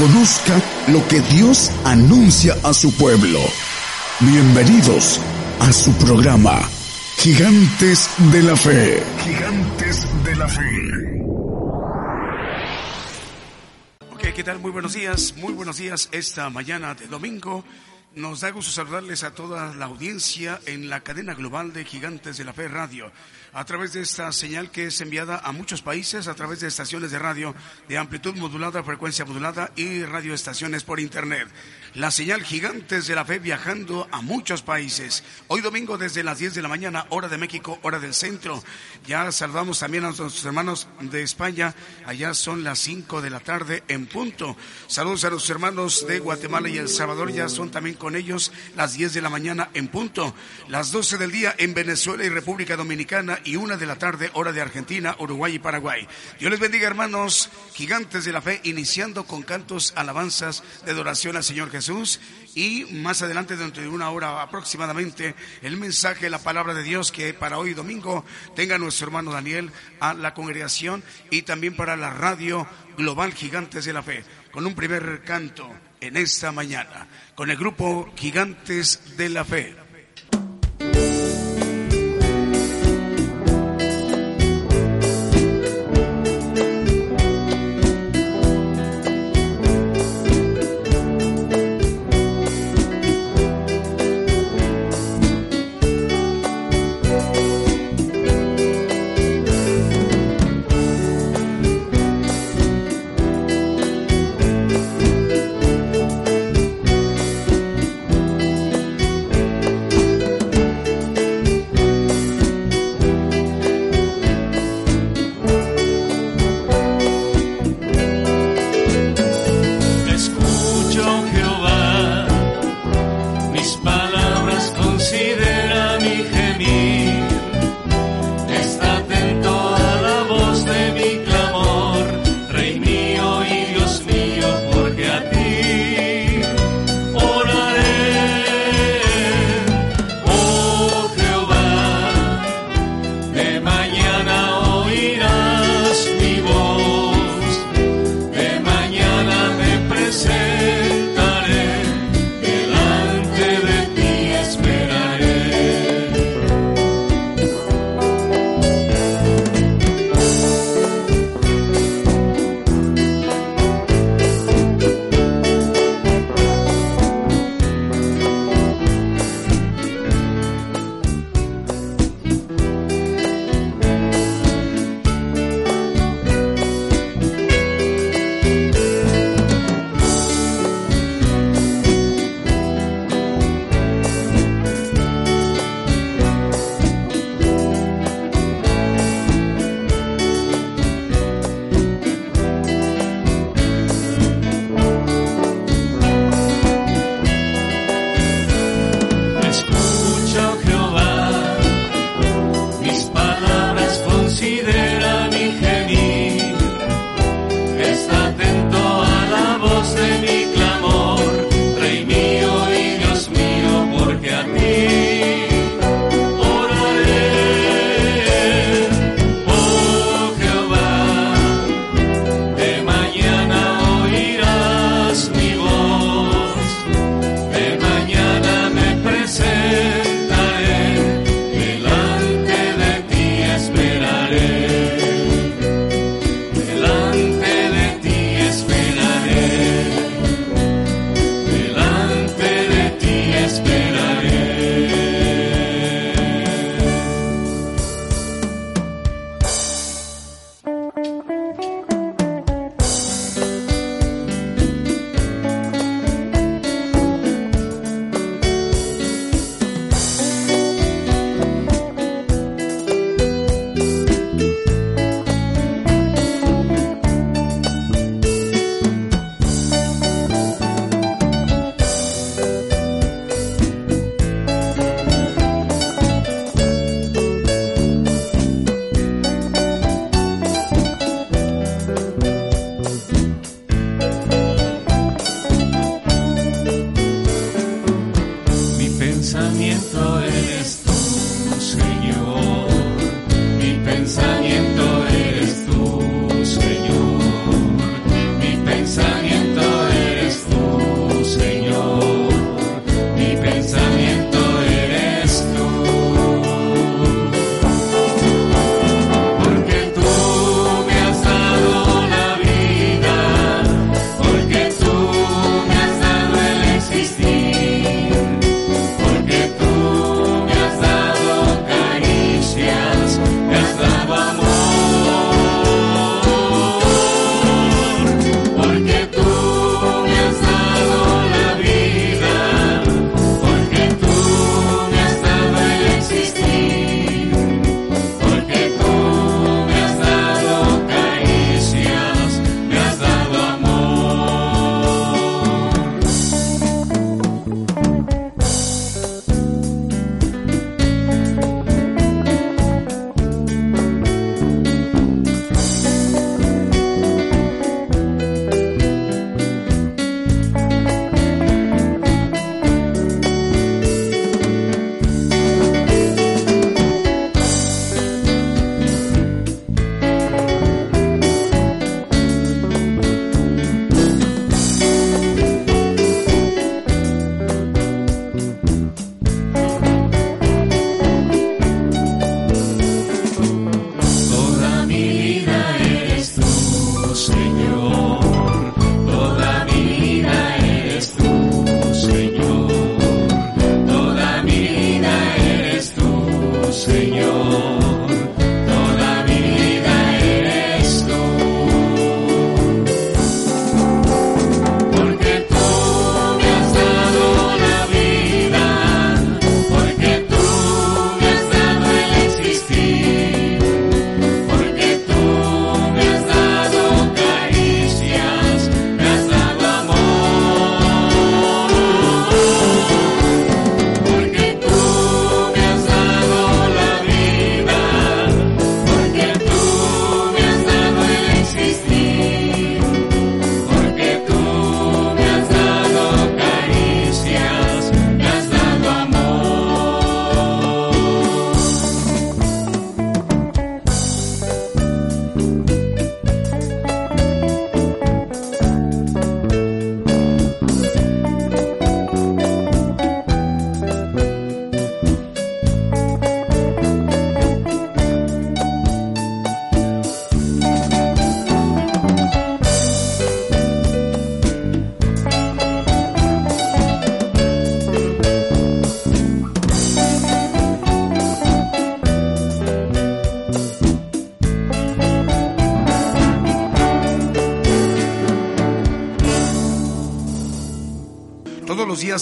Conozca lo que Dios anuncia a su pueblo. Bienvenidos a su programa, Gigantes de la Fe. Gigantes de la Fe. Ok, ¿qué tal? Muy buenos días, muy buenos días esta mañana de domingo. Nos da gusto saludarles a toda la audiencia en la cadena global de Gigantes de la Fe Radio a través de esta señal que es enviada a muchos países, a través de estaciones de radio de amplitud modulada, frecuencia modulada y radioestaciones por Internet. La señal Gigantes de la Fe viajando a muchos países. Hoy domingo desde las 10 de la mañana, hora de México, hora del centro. Ya saludamos también a nuestros hermanos de España. Allá son las 5 de la tarde en punto. Saludos a los hermanos de Guatemala y El Salvador. Ya son también con ellos las 10 de la mañana en punto. Las 12 del día en Venezuela y República Dominicana y una de la tarde, hora de Argentina, Uruguay y Paraguay. Dios les bendiga, hermanos, gigantes de la fe, iniciando con cantos, alabanzas de adoración al Señor Jesús. Y más adelante, dentro de una hora aproximadamente, el mensaje, la palabra de Dios que para hoy domingo tenga nuestro hermano Daniel a la congregación y también para la radio global Gigantes de la Fe, con un primer canto en esta mañana, con el grupo Gigantes de la Fe.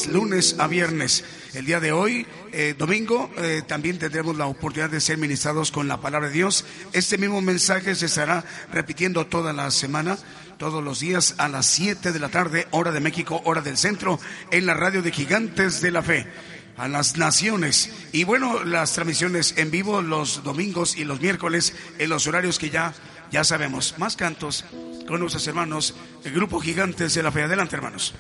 Lunes a viernes. El día de hoy, eh, domingo, eh, también tendremos la oportunidad de ser ministrados con la palabra de Dios. Este mismo mensaje se estará repitiendo toda la semana todos los días a las 7 de la tarde, hora de México, hora del centro, en la radio de Gigantes de la Fe a las naciones. Y bueno, las transmisiones en vivo los domingos y los miércoles en los horarios que ya, ya sabemos. Más cantos con nuestros hermanos, el grupo Gigantes de la Fe. Adelante, hermanos.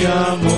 Fe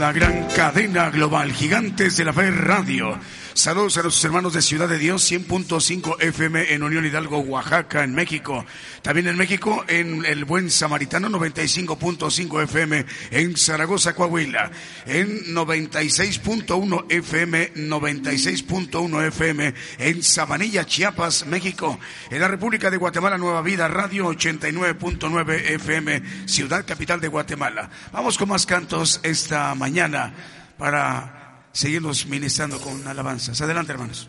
la gran cadena global, Gigantes de la Fe Radio. Saludos a los hermanos de Ciudad de Dios, 100.5 FM en Unión Hidalgo, Oaxaca, en México. También en México, en el Buen Samaritano, 95.5 FM en Zaragoza, Coahuila. En 96.1 FM, 96.1 FM en Sabanilla, Chiapas, México. En la República de Guatemala, Nueva Vida Radio, 89.9 FM, Ciudad Capital de Guatemala. Vamos con más cantos esta mañana para seguirnos ministrando con alabanzas. Adelante, hermanos.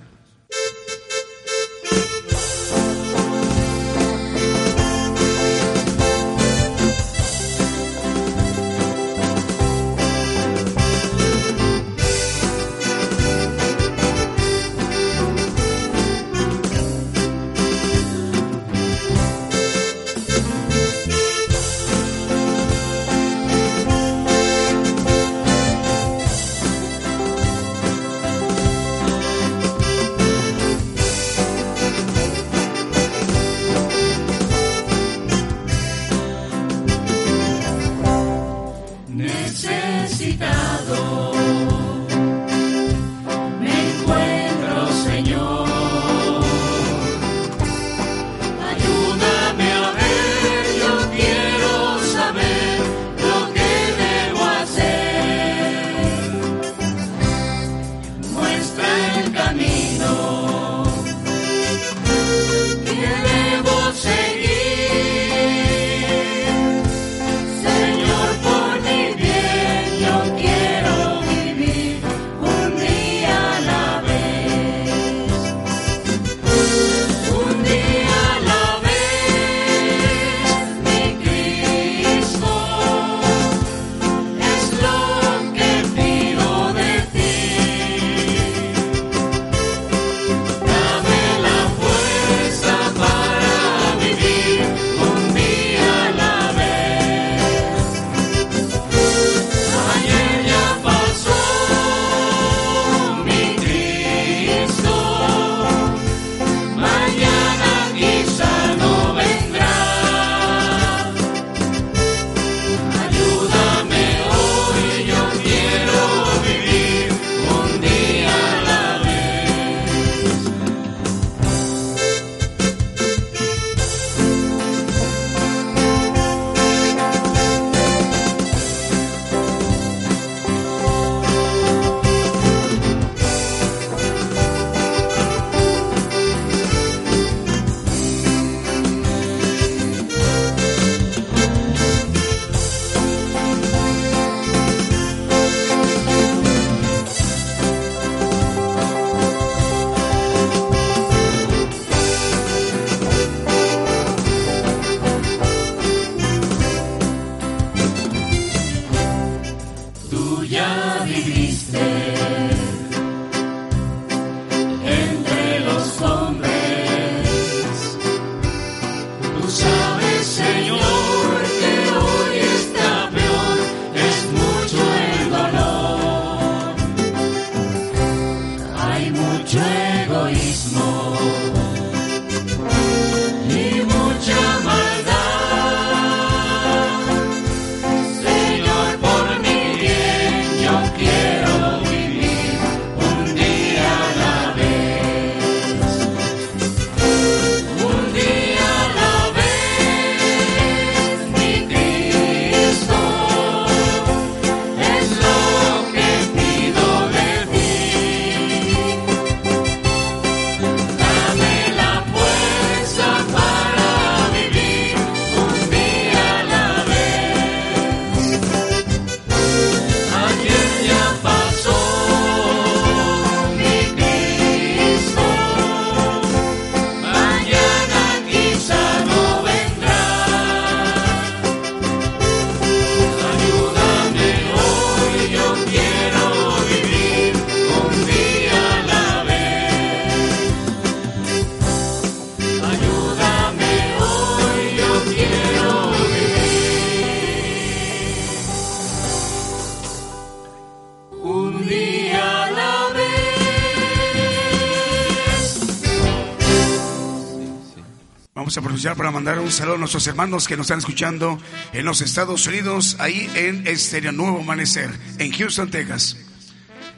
Mandar un saludo a nuestros hermanos que nos están escuchando en los Estados Unidos, ahí en Estéreo Nuevo Amanecer, en Houston, Texas.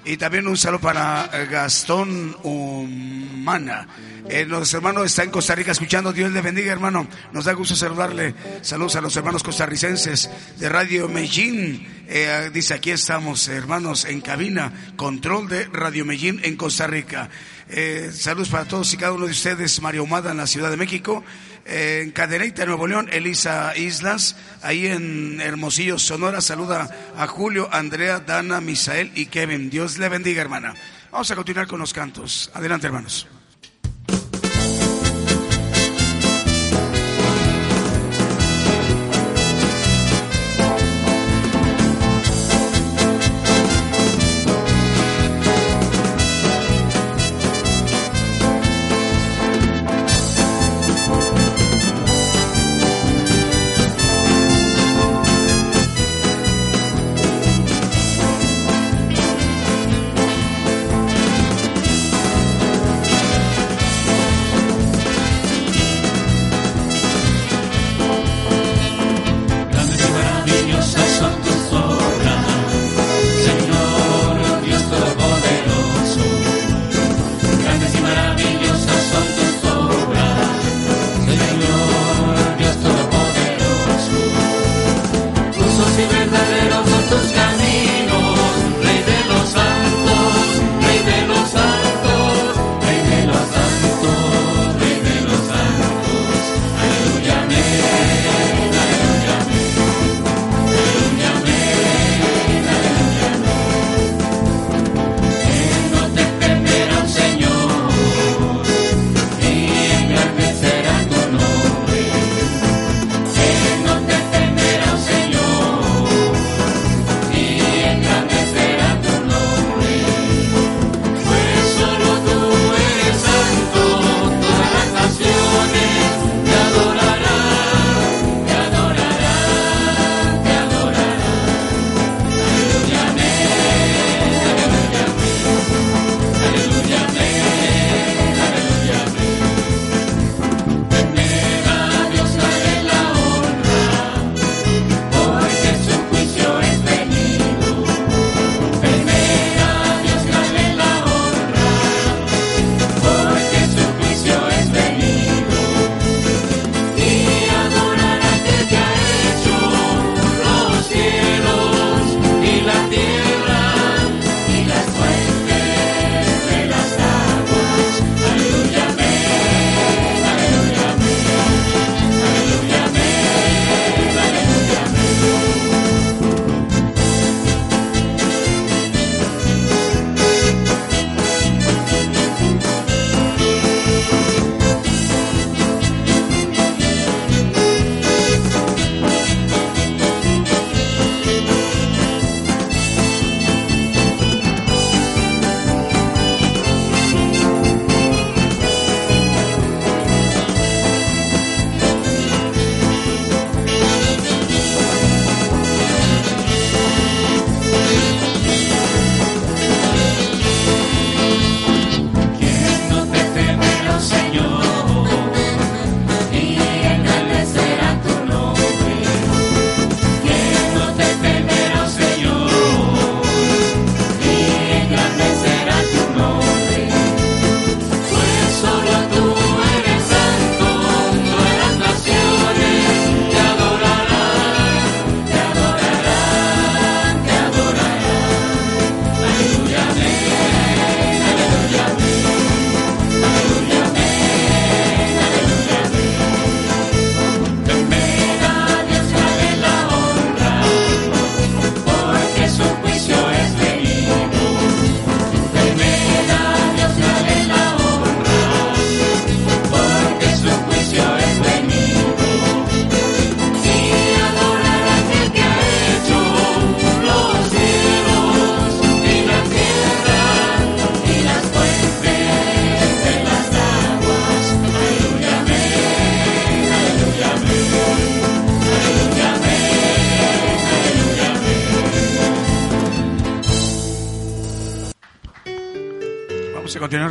Y también un saludo para eh, Gastón Humana. Eh, los hermanos están en Costa Rica escuchando. Dios le bendiga, hermano. Nos da gusto saludarle. Saludos a los hermanos costarricenses de Radio Medellín. Eh, dice, aquí estamos, hermanos, en cabina, control de Radio Medellín en Costa Rica. saludos para todos y cada uno de ustedes. Mario Humada en la Ciudad de México en Cadereyta, Nuevo León, Elisa Islas, ahí en Hermosillo, Sonora, saluda a Julio, Andrea, Dana, Misael y Kevin. Dios le bendiga, hermana. Vamos a continuar con los cantos. Adelante, hermanos.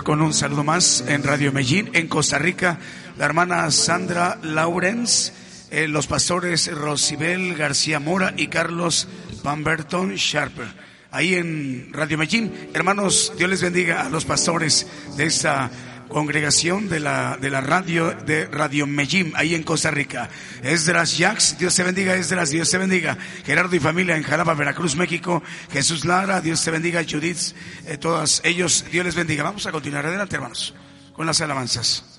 Con un saludo más en Radio Medellín, en Costa Rica, la hermana Sandra Lawrence, eh, los pastores Rosibel García Mora y Carlos Pamberton Sharper. Ahí en Radio Medellín, hermanos, Dios les bendiga a los pastores de esta congregación de la, de la radio de Radio Medellín, ahí en Costa Rica. Esdras Jax, Dios te bendiga, Esdras, Dios te bendiga. Gerardo y familia en Jalapa, Veracruz, México. Jesús Lara, Dios te bendiga. Judith, eh, todas ellos, Dios les bendiga. Vamos a continuar adelante, hermanos, con las alabanzas.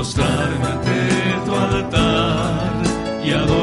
postrarme ante tu altar y adorar.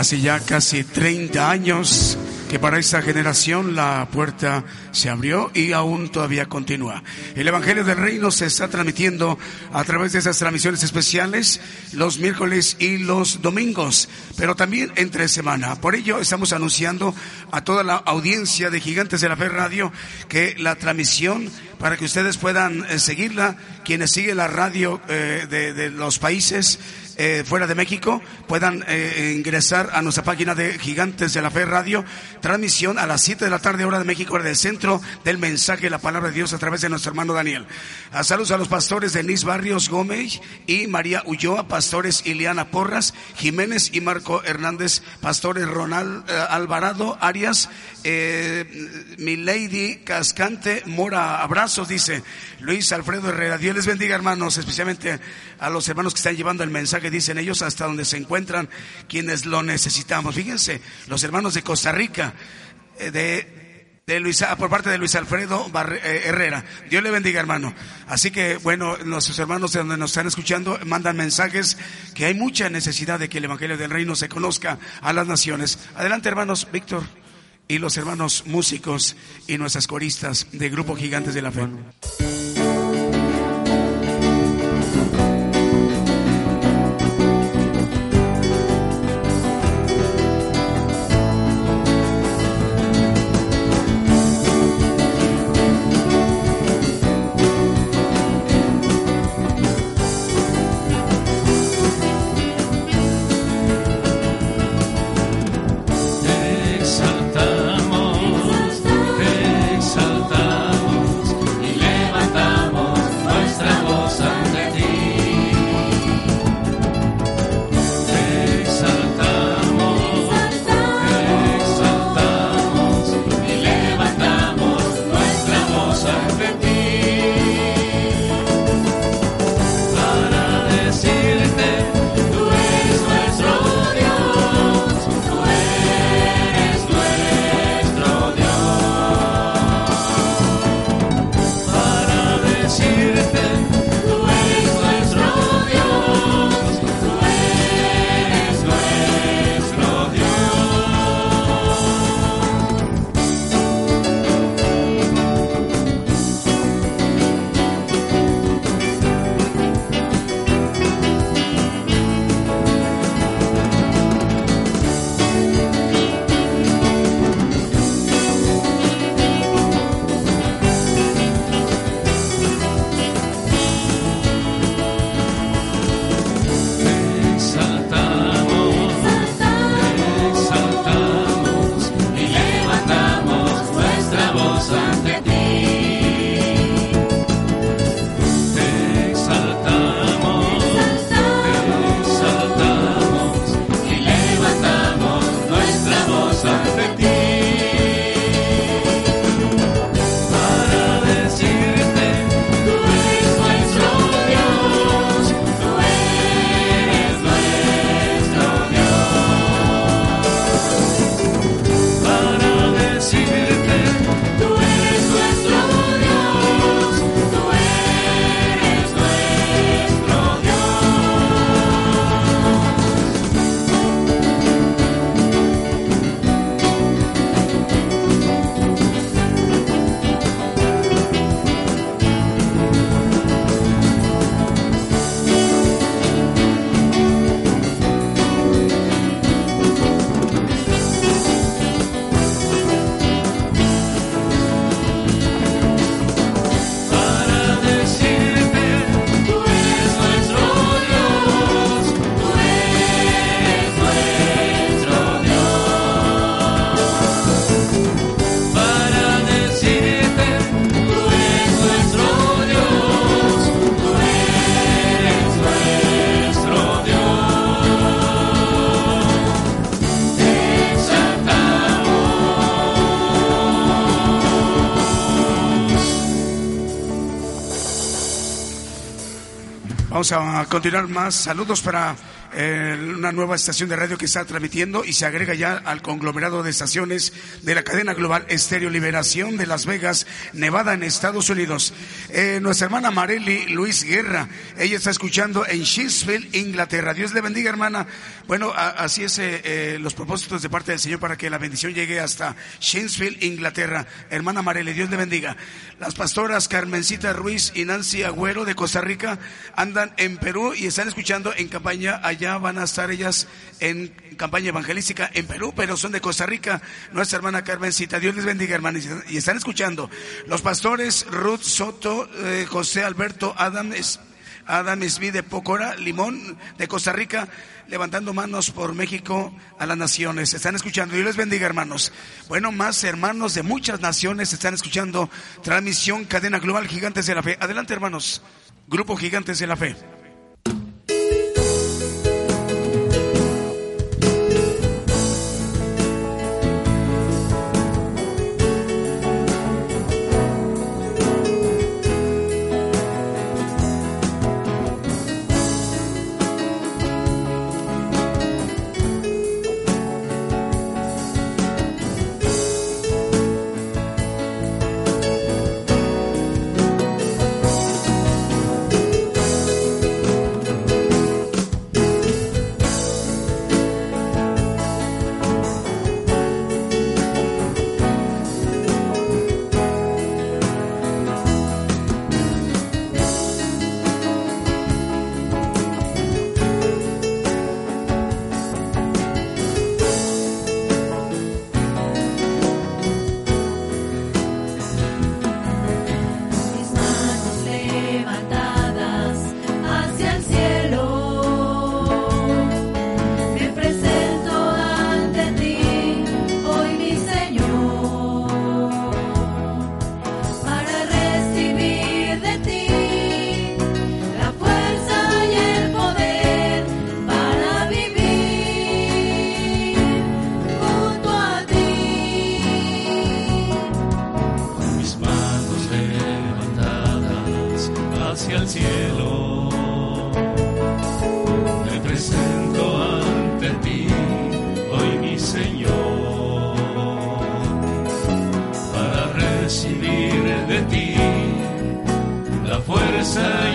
Hace ya casi 30 años que para esta generación la puerta se abrió y aún todavía continúa. El Evangelio del Reino se está transmitiendo a través de esas transmisiones especiales los miércoles y los domingos, pero también entre semana. Por ello estamos anunciando a toda la audiencia de Gigantes de la Fe Radio que la transmisión para que ustedes puedan eh, seguirla, quienes siguen la radio eh, de, de los países eh, fuera de México puedan eh, ingresar a nuestra página de Gigantes de la Fe Radio. Transmisión a las 7 de la tarde, hora de México, hora del centro del mensaje de la palabra de Dios a través de nuestro hermano Daniel. A saludos a los pastores Denis Barrios Gómez y María Ulloa, pastores Ileana Porras, Jiménez y Marco Hernández, pastores Ronald eh, Alvarado Arias, eh, mi lady Cascante Mora, abrazos, dice Luis Alfredo Herrera. Dios les bendiga, hermanos, especialmente a los hermanos que están llevando el mensaje, dicen ellos, hasta donde se encuentran quienes lo necesitamos. Fíjense, los hermanos de Costa Rica, eh, de, de Luis, por parte de Luis Alfredo eh, Herrera. Dios le bendiga, hermano. Así que, bueno, nuestros hermanos de donde nos están escuchando mandan mensajes que hay mucha necesidad de que el Evangelio del Reino se conozca a las naciones. Adelante, hermanos, Víctor y los hermanos músicos y nuestras coristas de Grupo Gigantes de la Fe. A continuar más. Saludos para una nueva estación de radio que está transmitiendo y se agrega ya al conglomerado de estaciones de la cadena global Estéreo Liberación de Las Vegas, Nevada, en Estados Unidos. Eh, nuestra hermana Marely Luis Guerra, ella está escuchando en Sheffield, Inglaterra. Dios le bendiga, hermana. Bueno, así es eh, eh, los propósitos de parte del Señor para que la bendición llegue hasta Sheffield, Inglaterra. Hermana Marely, Dios le bendiga. Las pastoras Carmencita Ruiz y Nancy Agüero de Costa Rica andan en Perú y están escuchando en campaña allá van a estar ellas en campaña evangelística en Perú, pero son de Costa Rica. Nuestra hermana Carmencita, Dios les bendiga, hermanos. Y están escuchando los pastores Ruth Soto, eh, José Alberto Adam, Adam Smith de Pocora, Limón de Costa Rica, levantando manos por México a las naciones. Están escuchando. Dios les bendiga, hermanos. Bueno, más hermanos de muchas naciones están escuchando transmisión Cadena Global Gigantes de la Fe. Adelante, hermanos. Grupo Gigantes de la Fe. de ti, la fuerza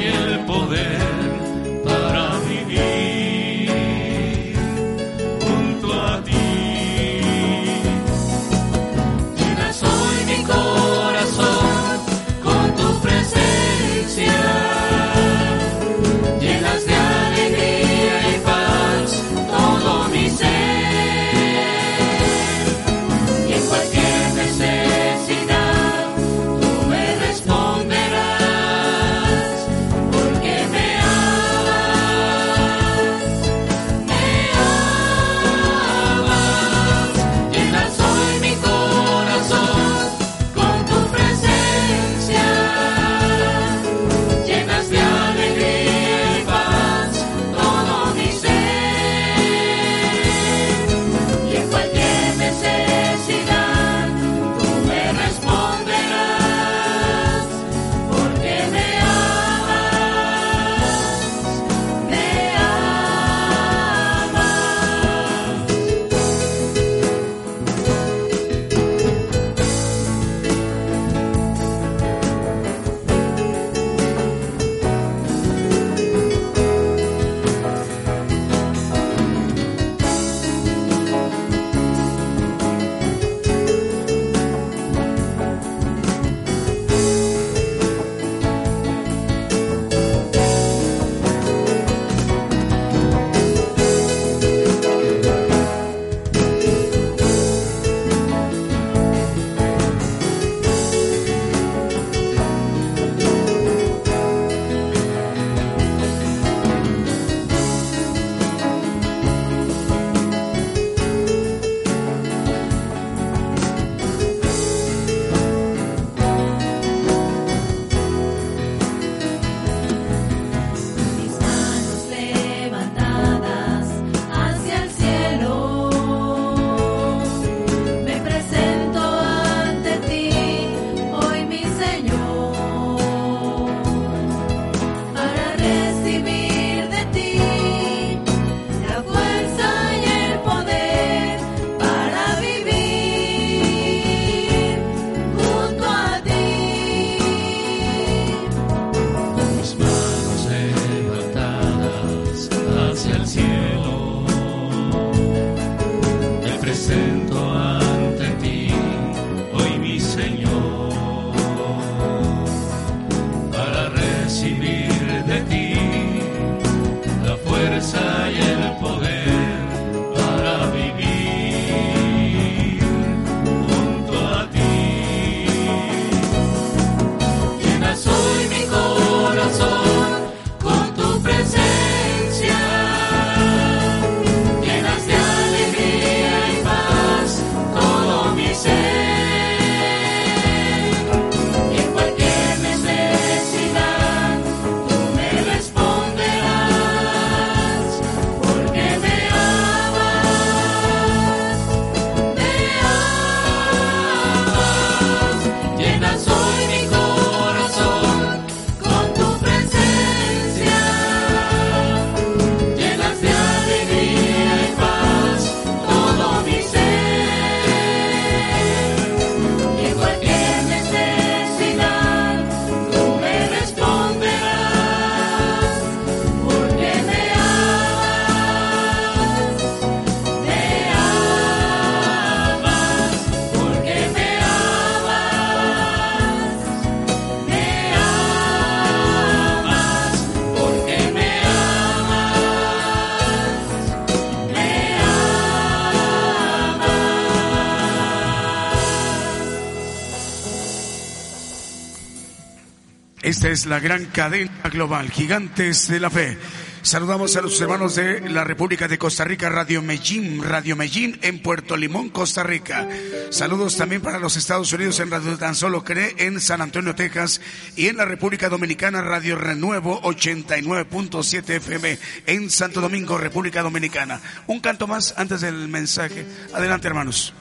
es la gran cadena global, gigantes de la fe. Saludamos a los hermanos de la República de Costa Rica, Radio Medellín, Radio Medellín en Puerto Limón, Costa Rica. Saludos también para los Estados Unidos en Radio Tan Solo Cree en San Antonio, Texas y en la República Dominicana, Radio Renuevo 89.7 FM en Santo Domingo, República Dominicana. Un canto más antes del mensaje. Adelante, hermanos.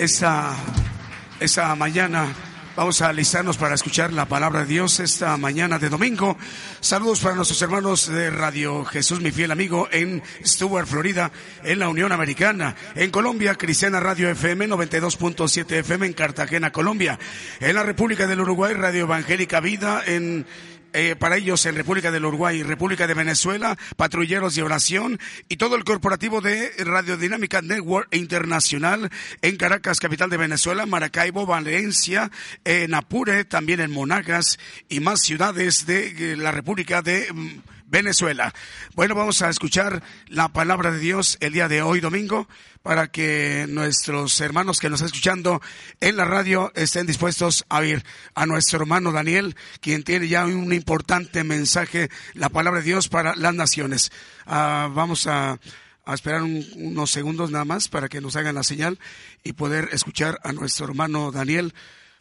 Esa, mañana Vamos a alistarnos para escuchar la palabra de Dios esta mañana de domingo. Saludos para nuestros hermanos de Radio Jesús, mi fiel amigo, en Stuart, Florida, en la Unión Americana. En Colombia, Cristiana Radio FM 92.7 FM en Cartagena, Colombia. En la República del Uruguay, Radio Evangélica Vida en eh, para ellos en República del Uruguay, República de Venezuela, Patrulleros de Oración y todo el corporativo de Radiodinámica Network Internacional en Caracas, capital de Venezuela, Maracaibo, Valencia, en Apure, también en Monagas y más ciudades de eh, la República de mm, Venezuela. Bueno, vamos a escuchar la palabra de Dios el día de hoy, domingo para que nuestros hermanos que nos están escuchando en la radio estén dispuestos a oír a nuestro hermano Daniel, quien tiene ya un importante mensaje, la palabra de Dios para las naciones. Ah, vamos a, esperar unos segundos nada más para que nos hagan la señal y poder escuchar a nuestro hermano Daniel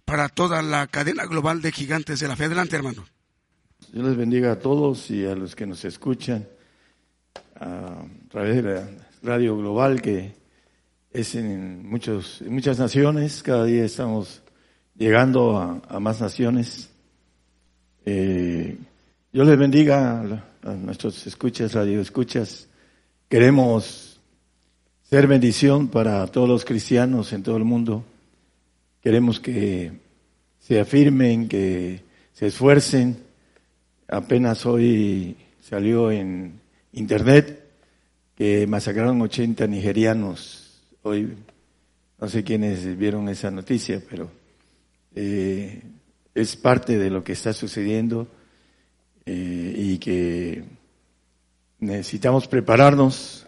para toda la cadena global de gigantes de la fe. Adelante, hermano. Dios les bendiga a todos y a los que nos escuchan a través de la radio global que es en, muchos, muchas naciones, cada día estamos llegando a, más naciones. Eh, Dios les bendiga a, nuestros escuchas, radio escuchas. Queremos ser bendición para todos los cristianos en todo el mundo. Queremos que se afirmen, que se esfuercen. Apenas hoy salió en internet que masacraron 80 nigerianos. Hoy no sé quiénes vieron esa noticia, pero eh, es parte de lo que está sucediendo eh, y que necesitamos prepararnos.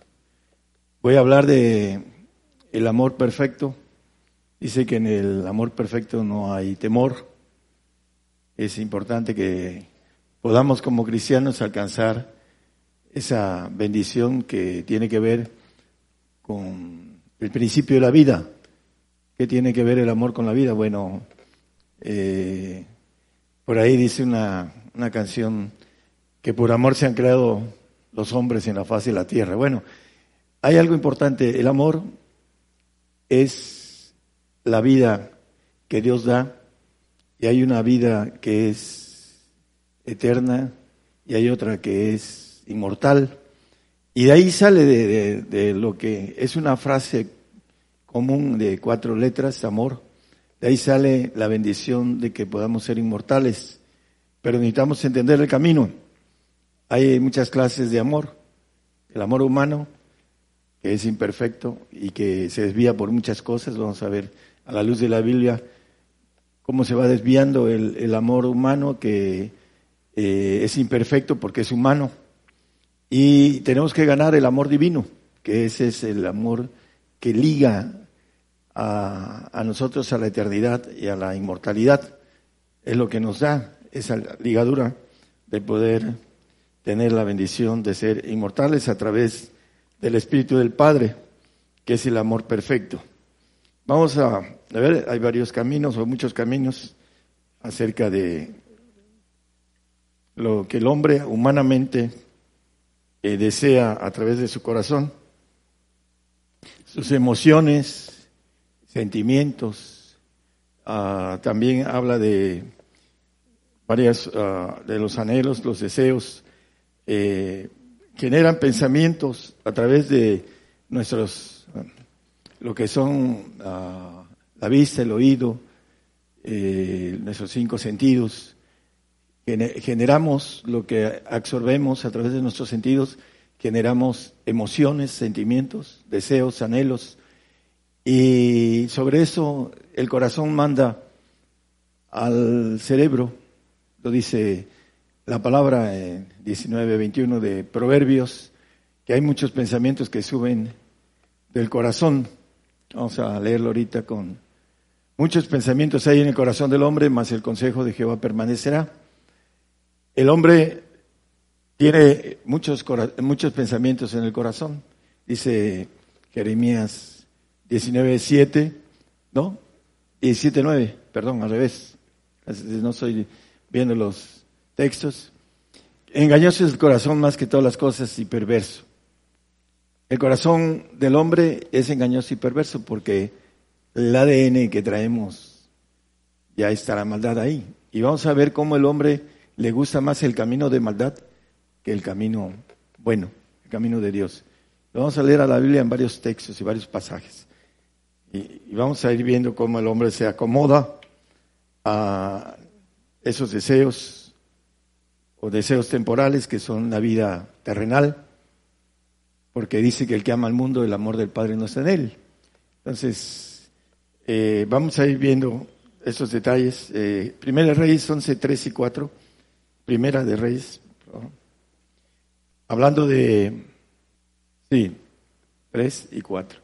Voy a hablar de el amor perfecto. Dice que en el amor perfecto no hay temor. Es importante que podamos como cristianos alcanzar esa bendición que tiene que ver con el principio de la vida. ¿Qué tiene que ver el amor con la vida? Bueno, eh, por ahí dice una, una canción que por amor se han creado los hombres en la faz de la tierra. Bueno, hay algo importante, el amor es la vida que Dios da y hay una vida que es eterna y hay otra que es inmortal. Y de ahí sale de, de, lo que es una frase común de cuatro letras, amor. De ahí sale la bendición de que podamos ser inmortales. Pero necesitamos entender el camino. Hay muchas clases de amor. El amor humano, que es imperfecto y que se desvía por muchas cosas. Vamos a ver a la luz de la Biblia cómo se va desviando el, amor humano, que eh, es imperfecto porque es humano. Y tenemos que ganar el amor divino, que ese es el amor que liga a, a nosotros a la eternidad y a la inmortalidad. Es lo que nos da esa ligadura de poder tener la bendición de ser inmortales a través del Espíritu del Padre, que es el amor perfecto. Vamos a, ver, hay varios caminos o muchos caminos acerca de lo que el hombre humanamente eh, desea a través de su corazón, sus emociones, sentimientos, ah, también habla de varias ah, de los anhelos, los deseos, eh, generan pensamientos a través de nuestros, lo que son ah, la vista, el oído, eh, nuestros cinco sentidos. Generamos lo que absorbemos a través de nuestros sentidos, generamos emociones, sentimientos, deseos, anhelos, y sobre eso el corazón manda al cerebro, lo dice la palabra en 19, 21 de Proverbios, que hay muchos pensamientos que suben del corazón. Vamos a leerlo ahorita con muchos pensamientos hay en el corazón del hombre, mas el consejo de Jehová permanecerá. El hombre tiene muchos, muchos pensamientos en el corazón, dice Jeremías 19, 7, ¿no? 17, 9, perdón, al revés. No estoy viendo los textos. Engañoso es el corazón más que todas las cosas y perverso. El corazón del hombre es engañoso y perverso porque el ADN que traemos ya está la maldad ahí. Y vamos a ver cómo el hombre le gusta más el camino de maldad que el camino bueno, el camino de Dios. Vamos a leer a la Biblia en varios textos y varios pasajes. Y, vamos a ir viendo cómo el hombre se acomoda a esos deseos o deseos temporales que son la vida terrenal, porque dice que el que ama al mundo, el amor del Padre no está en él. Entonces, eh, vamos a ir viendo esos detalles. Eh, Primera Reyes 11, 3 y 4. Primera de Reyes. Hablando de, sí, 3 y 4.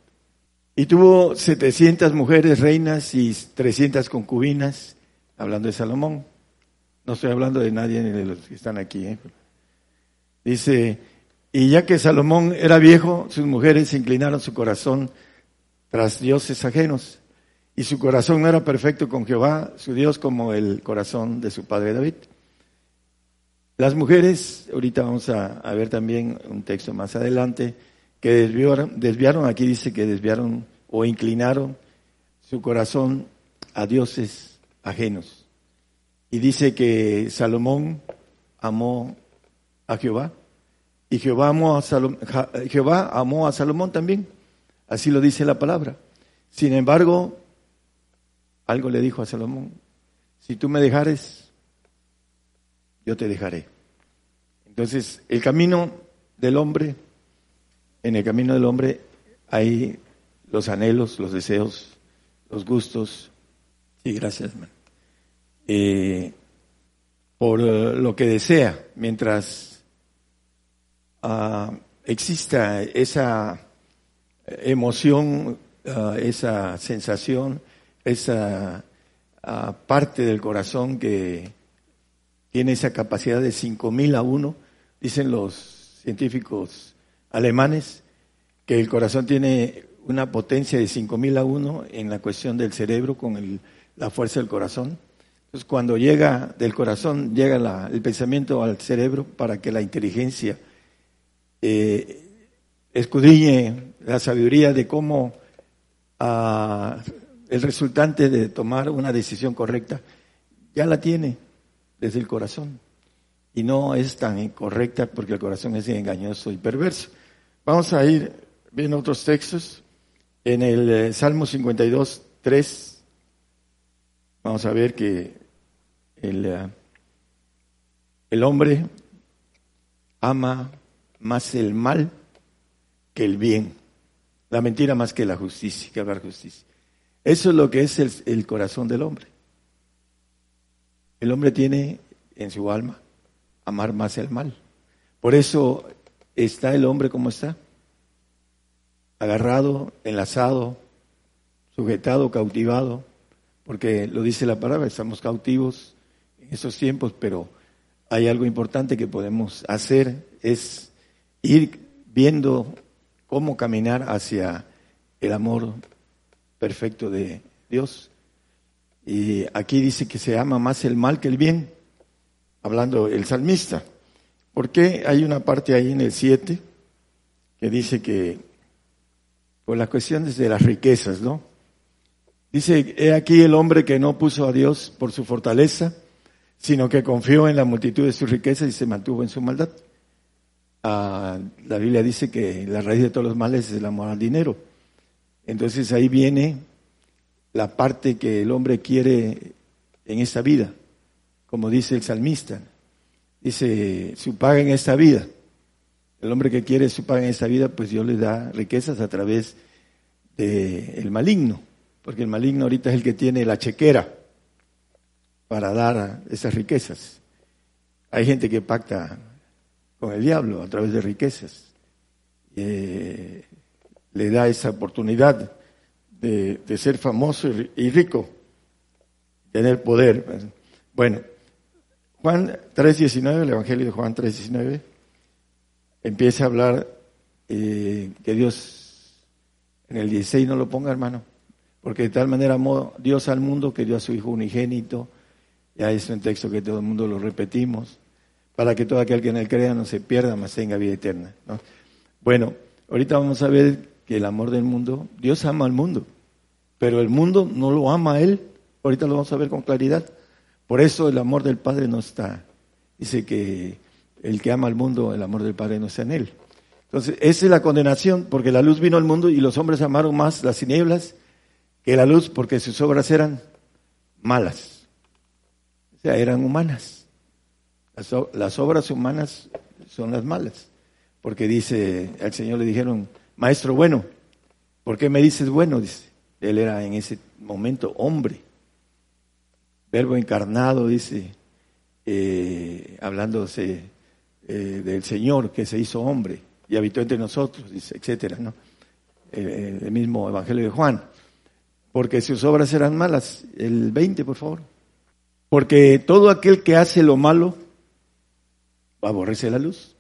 Y tuvo 700 mujeres reinas y 300 concubinas, hablando de Salomón. No estoy hablando de nadie ni de los que están aquí. ¿eh? Dice, y ya que Salomón era viejo, sus mujeres inclinaron su corazón tras dioses ajenos. Y su corazón no era perfecto con Jehová, su Dios, como el corazón de su padre David. Las mujeres, ahorita vamos a, ver también un texto más adelante, que desviaron, desviaron, aquí dice que desviaron o inclinaron su corazón a dioses ajenos. Y dice que Salomón amó a Jehová y Jehová amó a, Salomón, Jehová amó a Salomón también. Así lo dice la palabra. Sin embargo, algo le dijo a Salomón. si tú me dejares, yo te dejaré. Entonces, el camino del hombre, en el camino del hombre hay los anhelos, los deseos, los gustos. Sí, gracias, man. Eh, por eh, lo que desea, mientras uh, exista esa emoción, uh, esa sensación, esa uh, parte del corazón que tiene esa capacidad de 5000 a 1, dicen los científicos alemanes, que el corazón tiene una potencia de 5000 a 1 en la cuestión del cerebro con la fuerza del corazón. Entonces, cuando llega del corazón, llega la, el pensamiento al cerebro para que la inteligencia eh, escudriñe la sabiduría de cómo ah, el resultante de tomar una decisión correcta ya la tiene desde el corazón y no es tan incorrecta porque el corazón es engañoso y perverso. Vamos a ir viendo otros textos. En el eh, Salmo 52, 3, vamos a ver que el, eh, el hombre ama más el mal que el bien, la mentira más que la justicia, que hablar justicia. Eso es lo que es el, el corazón del hombre. El hombre tiene en su alma amar más el mal. Por eso está el hombre como está, agarrado, enlazado, sujetado, cautivado, porque lo dice la palabra, estamos cautivos en esos tiempos, pero hay algo importante que podemos hacer, es ir viendo cómo caminar hacia el amor perfecto de Dios. Y aquí dice que se ama más el mal que el bien, hablando el salmista. ¿Por qué hay una parte ahí en el 7 que dice que por las cuestiones de las riquezas, ¿no? Dice, he aquí el hombre que no puso a Dios por su fortaleza, sino que confió en la multitud de sus riquezas y se mantuvo en su maldad. Ah, la Biblia dice que la raíz de todos los males es el amor al dinero. Entonces ahí viene la parte que el hombre quiere en esta vida, como dice el salmista. Dice, su paga en esta vida. El hombre que quiere su paga en esta vida, pues Dios le da riquezas a través del maligno, porque el maligno ahorita es el que tiene la chequera para dar esas riquezas. Hay gente que pacta con el diablo a través de riquezas. Eh, le da esa oportunidad de, ser famoso y rico, tener poder. Bueno, Juan 3.19, el Evangelio de Juan 3.19 empieza a hablar eh, que Dios, en el 16 no lo ponga hermano, porque de tal manera amó Dios al mundo que dio a su Hijo unigénito, ya es un texto que todo el mundo lo repetimos, para que todo aquel que en él crea no se pierda, mas tenga vida eterna. Bueno, ahorita vamos a ver que el amor del mundo, Dios ama al mundo, pero el mundo no lo ama a él, ahorita lo vamos a ver con claridad. Por eso el amor del Padre no está. Dice que el que ama al mundo, el amor del Padre no está en él. Entonces, esa es la condenación, porque la luz vino al mundo y los hombres amaron más las tinieblas que la luz, porque sus obras eran malas. O sea, eran humanas. Las, las obras humanas son las malas. Porque dice, al Señor le dijeron, maestro bueno, ¿por qué me dices bueno? Dice, él era en ese momento hombre. Verbo encarnado, dice, eh, hablándose eh, del Señor que se hizo hombre y habitó entre nosotros, dice, etcétera, ¿no? Eh, el mismo Evangelio de Juan. Porque sus obras eran malas. El 20, por favor. Porque todo aquel que hace lo malo aborrece la luz.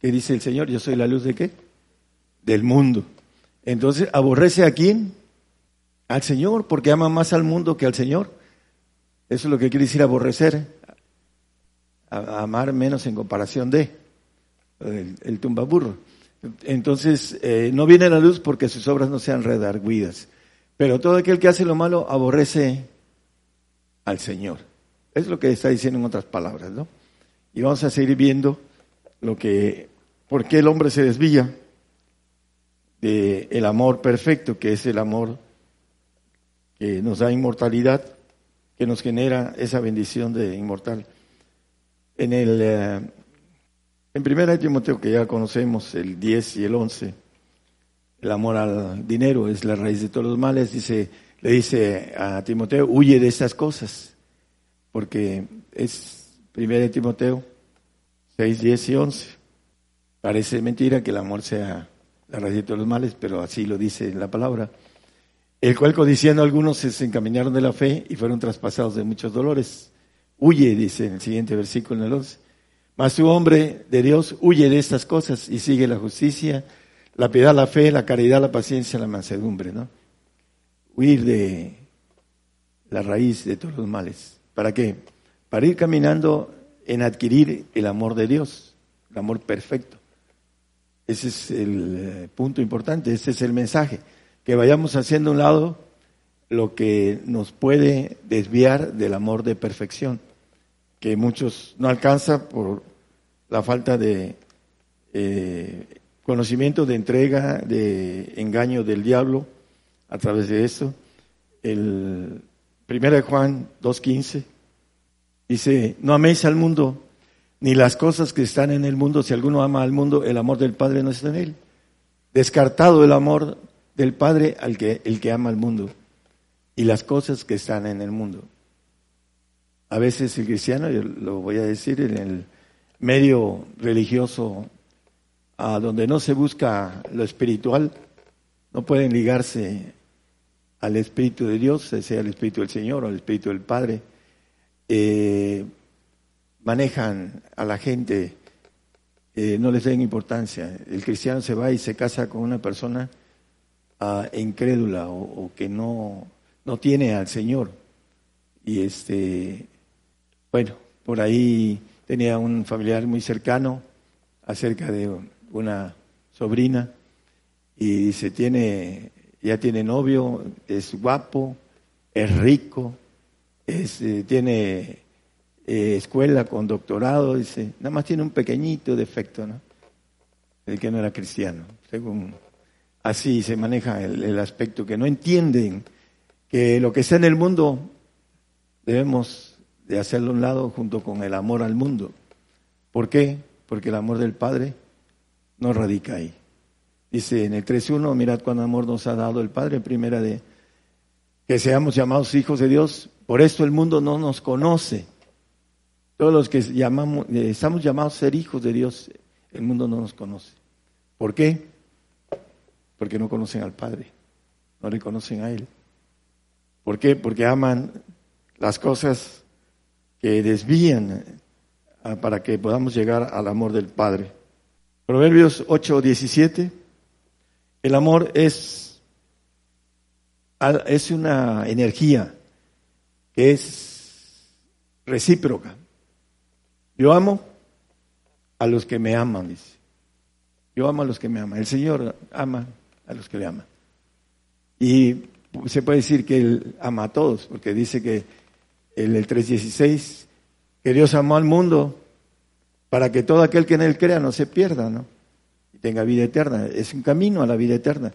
¿Qué dice el Señor? Yo soy la luz de qué? Del mundo. Entonces, ¿aborrece a quién? Al Señor, porque ama más al mundo que al Señor. Eso es lo que quiere decir aborrecer amar menos en comparación de el, tumbaburro. Entonces, eh, no viene la luz porque sus obras no sean redarguidas. Pero todo aquel que hace lo malo aborrece al Señor. Es lo que está diciendo en otras palabras, ¿no? Y vamos a seguir viendo lo que, por qué el hombre se desvía de el amor perfecto, que es el amor que nos da inmortalidad, que nos genera esa bendición de inmortal. En el eh, en primera Timoteo que ya conocemos el 10 y el 11, el amor al dinero es la raíz de todos los males, dice, le dice a Timoteo, huye de estas cosas, porque es primera Timoteo 6, 10 y 11. Parece mentira que el amor sea la raíz de todos los males, pero así lo dice la palabra. El cual codiciando algunos se encaminaron de la fe y fueron traspasados de muchos dolores. Huye, dice en el siguiente versículo, en el 11. Mas tu hombre de Dios huye de estas cosas y sigue la justicia, la piedad, la fe, la caridad, la paciencia, la mansedumbre, ¿no? Huir de la raíz de todos los males. ¿Para qué? Para ir caminando en adquirir el amor de Dios, el amor perfecto. Ese es el eh, punto importante, ese es el mensaje. Que vayamos haciendo a un lado lo que nos puede desviar del amor de perfección, que muchos no alcanzan por la falta de eh, conocimiento, de entrega, de engaño del diablo a través de eso. El 1 de Juan 2.15 dice, no améis al mundo ni las cosas que están en el mundo. Si alguno ama al mundo, el amor del Padre no está en él. Descartado el amor del Padre al que, el que ama al mundo y las cosas que están en el mundo. A veces el cristiano, yo lo voy a decir, en el medio religioso a donde no se busca lo espiritual, no pueden ligarse al Espíritu de Dios, sea el Espíritu del Señor o el Espíritu del Padre. Eh, manejan a la gente, eh, no les den importancia. El cristiano se va y se casa con una persona uh, incrédula o, o, que no, no tiene al Señor. Y este, bueno, por ahí tenía un familiar muy cercano acerca de una sobrina y dice, tiene, ya tiene novio, es guapo, es rico, es, eh, tiene eh, escuela con doctorado, dice, nada más tiene un pequeñito defecto, ¿no? El que no era cristiano, según así se maneja el, aspecto, que no entienden que lo que está en el mundo debemos de hacerlo a un lado junto con el amor al mundo. ¿Por qué? Porque el amor del Padre no radica ahí. Dice en el 3.1, mirad cuán amor nos ha dado el Padre, primera de que seamos llamados hijos de Dios. Por esto el mundo no nos conoce. Todos los que llamamos, eh, estamos llamados a ser hijos de Dios, el mundo no nos conoce. ¿Por qué? Porque no conocen al Padre, no reconocen a Él. ¿Por qué? Porque aman las cosas que desvían eh, para que podamos llegar al amor del Padre. Proverbios 8, 17. El amor es, es una energía que es recíproca. Yo amo a los que me aman, dice. Yo amo a los que me aman. El Señor ama a los que le aman. Y se puede decir que Él ama a todos, porque dice que el, el 3.16, que Dios amó al mundo para que todo aquel que en él crea no se pierda, ¿no? Y tenga vida eterna. Es un camino a la vida eterna.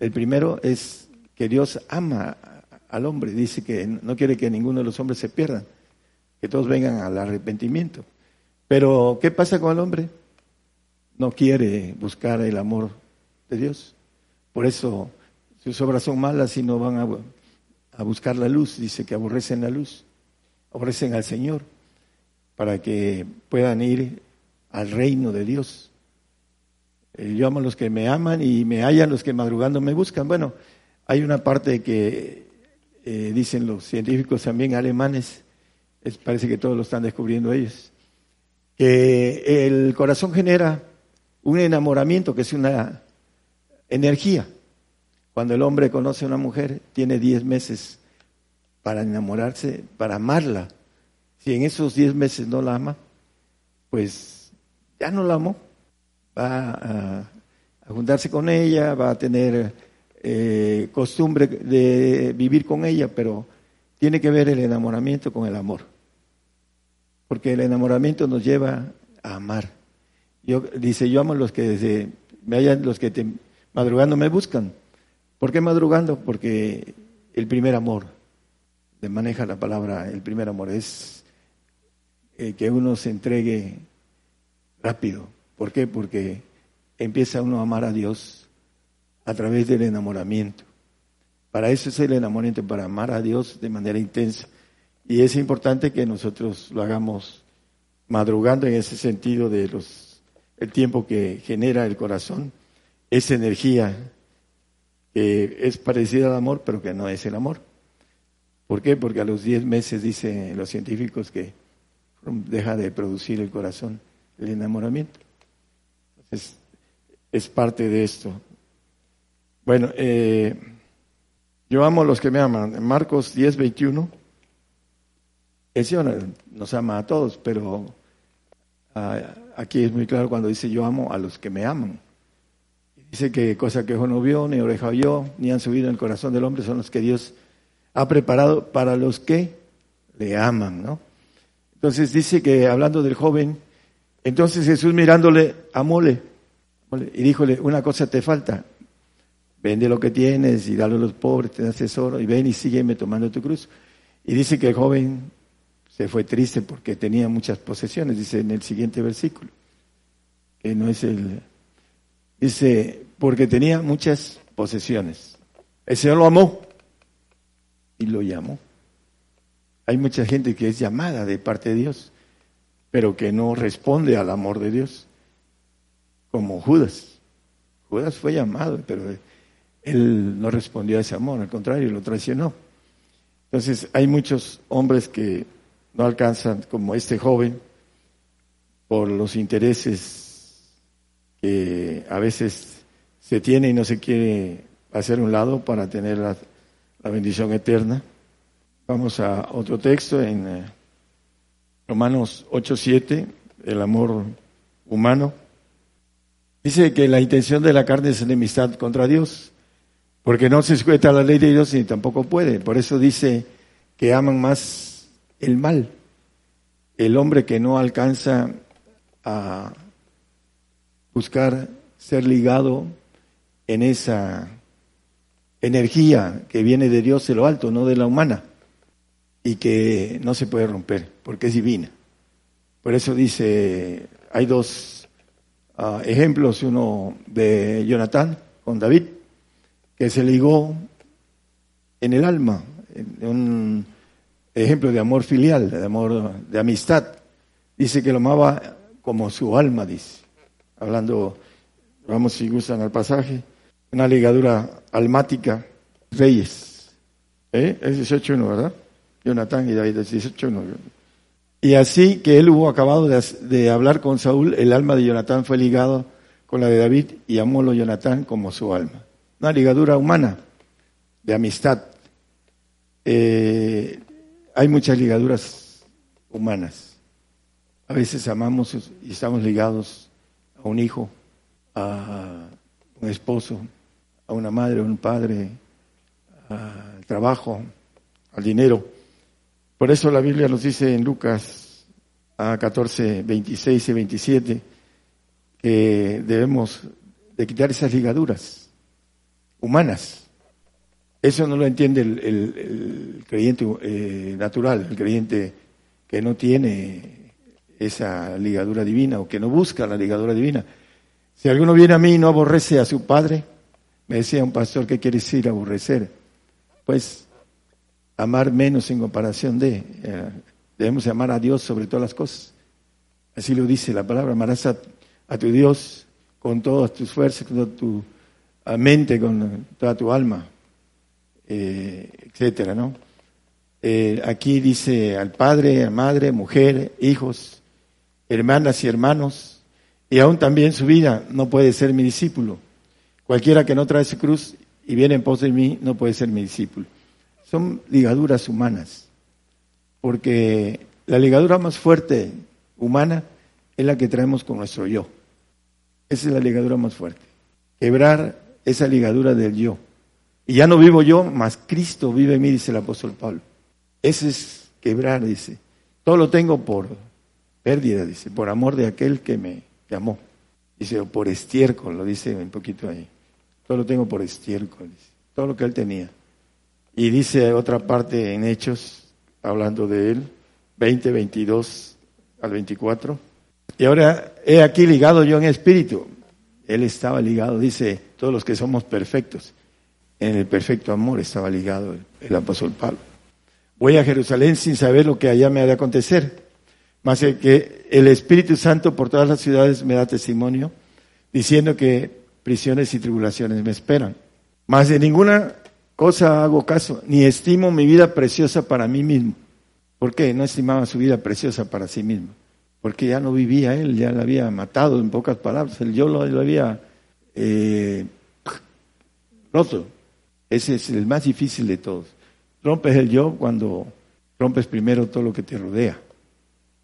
El primero es que Dios ama al hombre, dice que no quiere que ninguno de los hombres se pierdan, que todos vengan al arrepentimiento. Pero, ¿qué pasa con el hombre? No quiere buscar el amor de Dios. Por eso sus obras son malas y no van a, a buscar la luz, dice que aborrecen la luz ofrecen al Señor para que puedan ir al reino de Dios. Eh, yo amo a los que me aman y me hallan los que madrugando me buscan. Bueno, hay una parte que eh, dicen los científicos también alemanes, parece que todos lo están descubriendo ellos, el corazón genera un enamoramiento que es una energía. Cuando el hombre conoce a una mujer, tiene 10 meses para enamorarse, para amarla. Si en esos diez meses no la ama, pues ya no la amó. Va a, juntarse con ella, va a tener eh, costumbre de vivir con ella, pero tiene que ver el enamoramiento con el amor. Porque el enamoramiento nos lleva a amar. Yo, dice, yo amo los que desde, me hayan, los que te, madrugando me buscan. ¿Por qué madrugando? Porque el primer amor maneja la palabra el primer amor, es eh, que uno se entregue rápido. ¿Por qué? Porque empieza uno a amar a Dios a través del enamoramiento. Para eso es el enamoramiento, para amar a Dios de manera intensa. Y es importante que nosotros lo hagamos madrugando en ese sentido de los el tiempo que genera el corazón, esa energía que es parecida al amor, pero que no es el amor. ¿Por qué? Porque a los 10 meses dicen los científicos que deja de producir el corazón el enamoramiento. Entonces, es parte de esto. Bueno, eh, yo amo a los que me aman. Marcos 10, 21, el Señor nos ama a todos, pero ah, aquí es muy claro cuando dice yo amo a los que me aman. Dice que cosa que ojo no vio, ni oreja oyó, ni han subido en el corazón del hombre son los que Dios ha preparado para los que le aman, ¿no? Entonces dice que hablando del joven, entonces Jesús mirándole, amóle, y díjole, una cosa te falta, vende lo que tienes y dale a los pobres, te das tesoro, y ven y sígueme tomando tu cruz. Y dice que el joven se fue triste porque tenía muchas posesiones, dice en el siguiente versículo, que no es el... Dice, porque tenía muchas posesiones. El Señor lo amó y lo llamó. Hay mucha gente que es llamada de parte de Dios, pero que no responde al amor de Dios, como Judas. Judas fue llamado, pero él no respondió a ese amor, al contrario, lo traicionó. Entonces hay muchos hombres que no alcanzan, como este joven, por los intereses que a veces se tiene y no se quiere hacer un lado para tener la, bendición eterna. Vamos a otro texto en eh, Romanos 8:7, el amor humano. Dice que la intención de la carne es enemistad contra Dios, porque no se sujeta la ley de Dios ni tampoco puede. Por eso dice que aman más el mal. El hombre que no alcanza a buscar ser ligado en esa energía que viene de Dios de lo alto, no de la humana, y que no se puede romper, porque es divina. Por eso dice, hay dos ah, ejemplos, uno de Jonatán con David, que se ligó en el alma, un ejemplo de amor filial, de amor de amistad. Dice que lo amaba como su alma, dice. Hablando, vamos si gustan al pasaje, una ligadura almática, reyes. ¿Eh? Es 18.1, ¿verdad? Jonatán y David, es 18.1. Y así que él hubo acabado de, hablar con Saúl, el alma de Jonatán fue ligado con la de David y amólo Jonatán como su alma. Una ligadura humana, de amistad. Eh, hay muchas ligaduras humanas. A veces amamos y estamos ligados a un hijo, a un esposo, a una madre, a un padre, al trabajo, al dinero. Por eso la Biblia nos dice en Lucas a 14, 26 y 27 que debemos de quitar esas ligaduras humanas. Eso no lo entiende el, creyente eh, natural, el creyente que no tiene esa ligadura divina o que no busca la ligadura divina. Si alguno viene a mí y no aborrece a su padre, me decía un pastor, ¿qué quiere decir aborrecer? Pues amar menos en comparación de, eh, debemos amar a Dios sobre todas las cosas. Así lo dice la palabra, amarás a, tu Dios con todas tus fuerzas, con toda tu mente, con toda tu alma, eh, etcétera. Eh, aquí dice al padre, a madre, mujer, hijos, hermanas y hermanos, y aún también su vida no puede ser mi discípulo. Cualquiera que no trae su cruz y viene en pos de mí no puede ser mi discípulo. Son ligaduras humanas, porque la ligadura más fuerte humana es la que traemos con nuestro yo. Esa es la ligadura más fuerte. Quebrar esa ligadura del yo. Y ya no vivo yo, mas Cristo vive en mí, dice el apóstol Pablo. Ese es quebrar, dice. Todo lo tengo por pérdida, dice, por amor de aquel que me llamó. Dice, o por estiércol, lo dice un poquito ahí. Todo lo tengo por estiércol, todo lo que él tenía. Y dice otra parte en Hechos, hablando de él, 20, 22 al 24. Y ahora he aquí ligado yo en espíritu. Él estaba ligado, dice, todos los que somos perfectos. En el perfecto amor estaba ligado el, apóstol Pablo. Voy a Jerusalén sin saber lo que allá me ha de acontecer. Más que el Espíritu Santo por todas las ciudades me da testimonio, diciendo que prisiones y tribulaciones me esperan. Más de ninguna cosa hago caso, ni estimo mi vida preciosa para mí mismo. ¿Por qué? No estimaba su vida preciosa para sí mismo. Porque ya no vivía él, ya la había matado en pocas palabras. El yo lo, lo había eh, roto. Ese es el más difícil de todos. Rompes el yo cuando rompes primero todo lo que te rodea.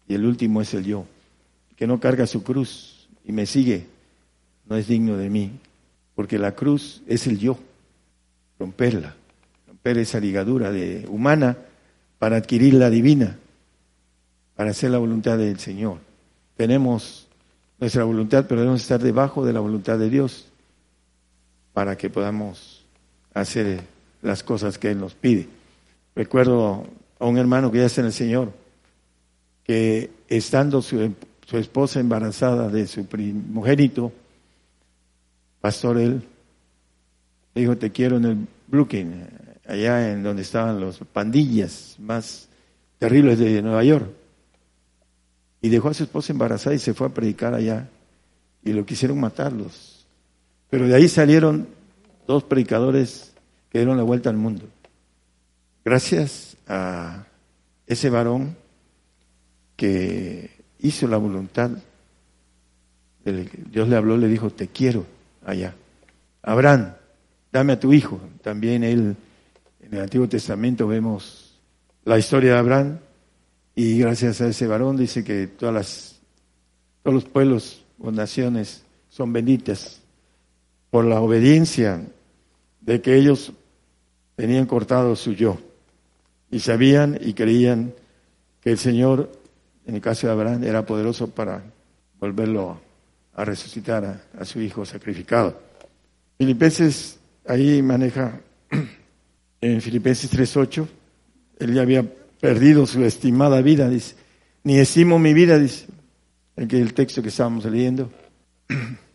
Y el último es el yo, que no carga su cruz y me sigue, no es digno de mí. Porque la cruz es el yo, romperla, romper esa ligadura de humana para adquirir la divina, para hacer la voluntad del Señor. Tenemos nuestra voluntad, pero debemos estar debajo de la voluntad de Dios para que podamos hacer las cosas que Él nos pide. Recuerdo a un hermano que ya está en el Señor, que estando su, esposa embarazada de su primogénito, pastor él, dijo, te quiero en el Brooklyn, allá en donde estaban los pandillas más terribles de Nueva York. Y dejó a su esposa embarazada y se fue a predicar allá. Y lo quisieron matarlos. Pero de ahí salieron dos predicadores que dieron la vuelta al mundo. Gracias a ese varón que hizo la voluntad, Dios le habló, le dijo, te quiero allá. Abraham, dame a tu hijo. También él, en el Antiguo Testamento vemos la historia de Abraham y gracias a ese varón dice que todas las, todos los pueblos o naciones son benditas por la obediencia de que ellos tenían cortado su yo y sabían y creían que el Señor, en el caso de Abraham, era poderoso para volverlo a resucitar a, su hijo sacrificado. Filipenses ahí maneja en Filipenses 3.8, él ya había perdido su estimada vida, dice, ni estimo mi vida, dice, el, el texto que estábamos leyendo.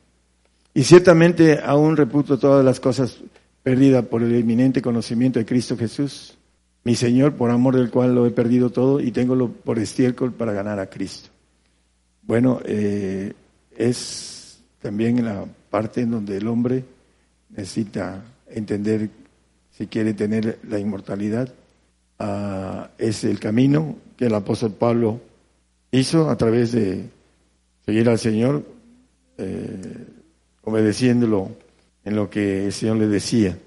Y ciertamente aún reputo todas las cosas perdidas por el eminente conocimiento de Cristo Jesús, mi Señor, por amor del cual lo he perdido todo y tengo por estiércol para ganar a Cristo. Bueno, eh, es también la parte en donde el hombre necesita entender si quiere tener la inmortalidad. Ah, es el camino que el apóstol Pablo hizo a través de seguir al Señor. Eh, obedeciéndolo en lo que el Señor le decía.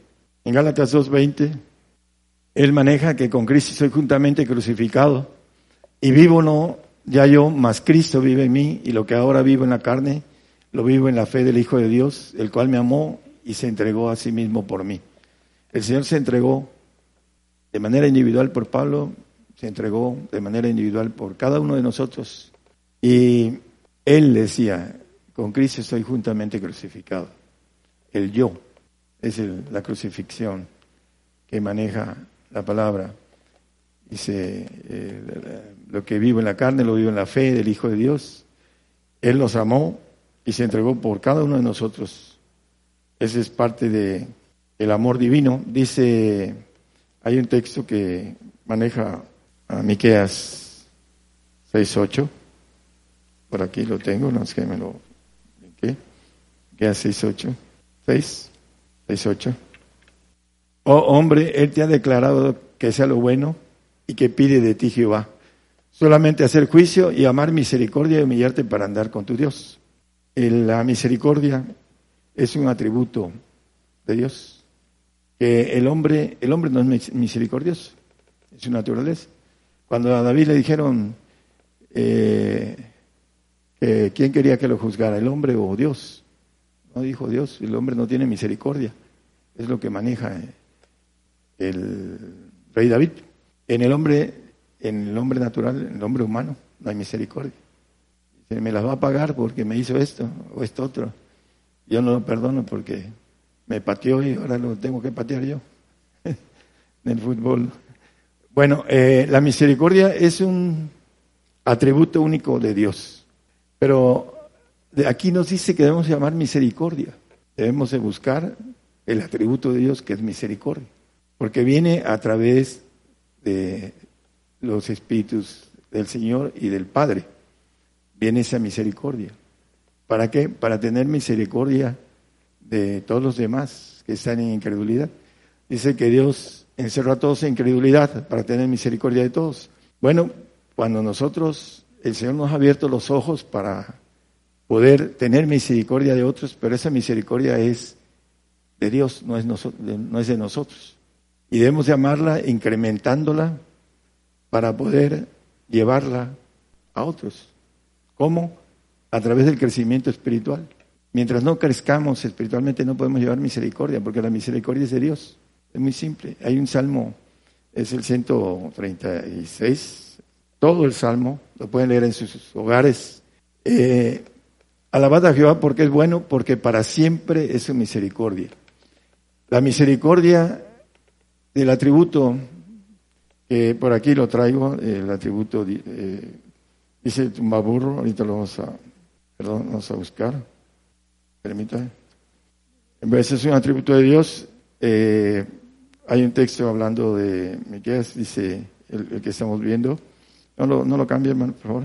En Gálatas 2.20, Él maneja que con Cristo soy juntamente crucificado y vivo no ya yo, mas Cristo vive en mí y lo que ahora vivo en la carne, lo vivo en la fe del Hijo de Dios, el cual me amó y se entregó a sí mismo por mí. El Señor se entregó de manera individual por Pablo, se entregó de manera individual por cada uno de nosotros. Y Él decía, con Cristo estoy juntamente crucificado. El yo es la crucifixión que maneja la palabra. Dice, eh, lo que vivo en la carne lo vivo en la fe del Hijo de Dios. Él nos amó y se entregó por cada uno de nosotros. Ese es parte de el amor divino. Dice, hay un texto que maneja a Miqueas 6.8. Por aquí lo tengo, no es que me lo ¿Qué? Queda 6.8. 6. 6.8. Oh hombre, Él te ha declarado que sea lo bueno y que pide de ti Jehová. Solamente hacer juicio y amar misericordia y humillarte para andar con tu Dios. La misericordia es un atributo de Dios. Que el hombre, el hombre no es misericordioso, es su naturaleza. Cuando a David le dijeron, eh, ¿quién quería que lo juzgara, el hombre o Dios? No dijo Dios, el hombre no tiene misericordia. Es lo que maneja eh, el rey David. En el hombre, en el hombre natural, en el hombre humano, no hay misericordia. Se me las va a pagar porque me hizo esto o esto otro. Yo no lo perdono porque me pateó y ahora lo tengo que patear yo. en el fútbol. Bueno, eh, la misericordia es un atributo único de Dios, pero aquí nos dice que debemos llamar misericordia. Debemos de buscar el atributo de Dios que es misericordia, porque viene a través de los espíritus del Señor y del Padre. Viene esa misericordia. ¿Para qué? Para tener misericordia de todos los demás que están en incredulidad. Dice que Dios encerró a todos en incredulidad para tener misericordia de todos. Bueno, cuando nosotros, el Señor nos ha abierto los ojos para poder tener misericordia de otros, pero esa misericordia es de Dios, no es, no es de nosotros. Y debemos llamarla incrementándola para poder llevarla a otros. ¿Cómo? A través del crecimiento espiritual. Mientras no crezcamos espiritualmente no podemos llevar misericordia, porque la misericordia es de Dios. Es muy simple. Hay un salmo, es el 136, todo el salmo, lo pueden leer en sus hogares. Eh, alabad a Jehová porque es bueno, porque para siempre es su misericordia. La misericordia del atributo, que por aquí lo traigo, el atributo, eh, dice tumbaburro, ahorita lo vamos a, perdón, vamos a buscar. Permítame. En vez de ser un atributo de Dios, eh, hay un texto hablando de Miqueas, dice el, que estamos viendo. No lo, no lo cambie, hermano, por favor.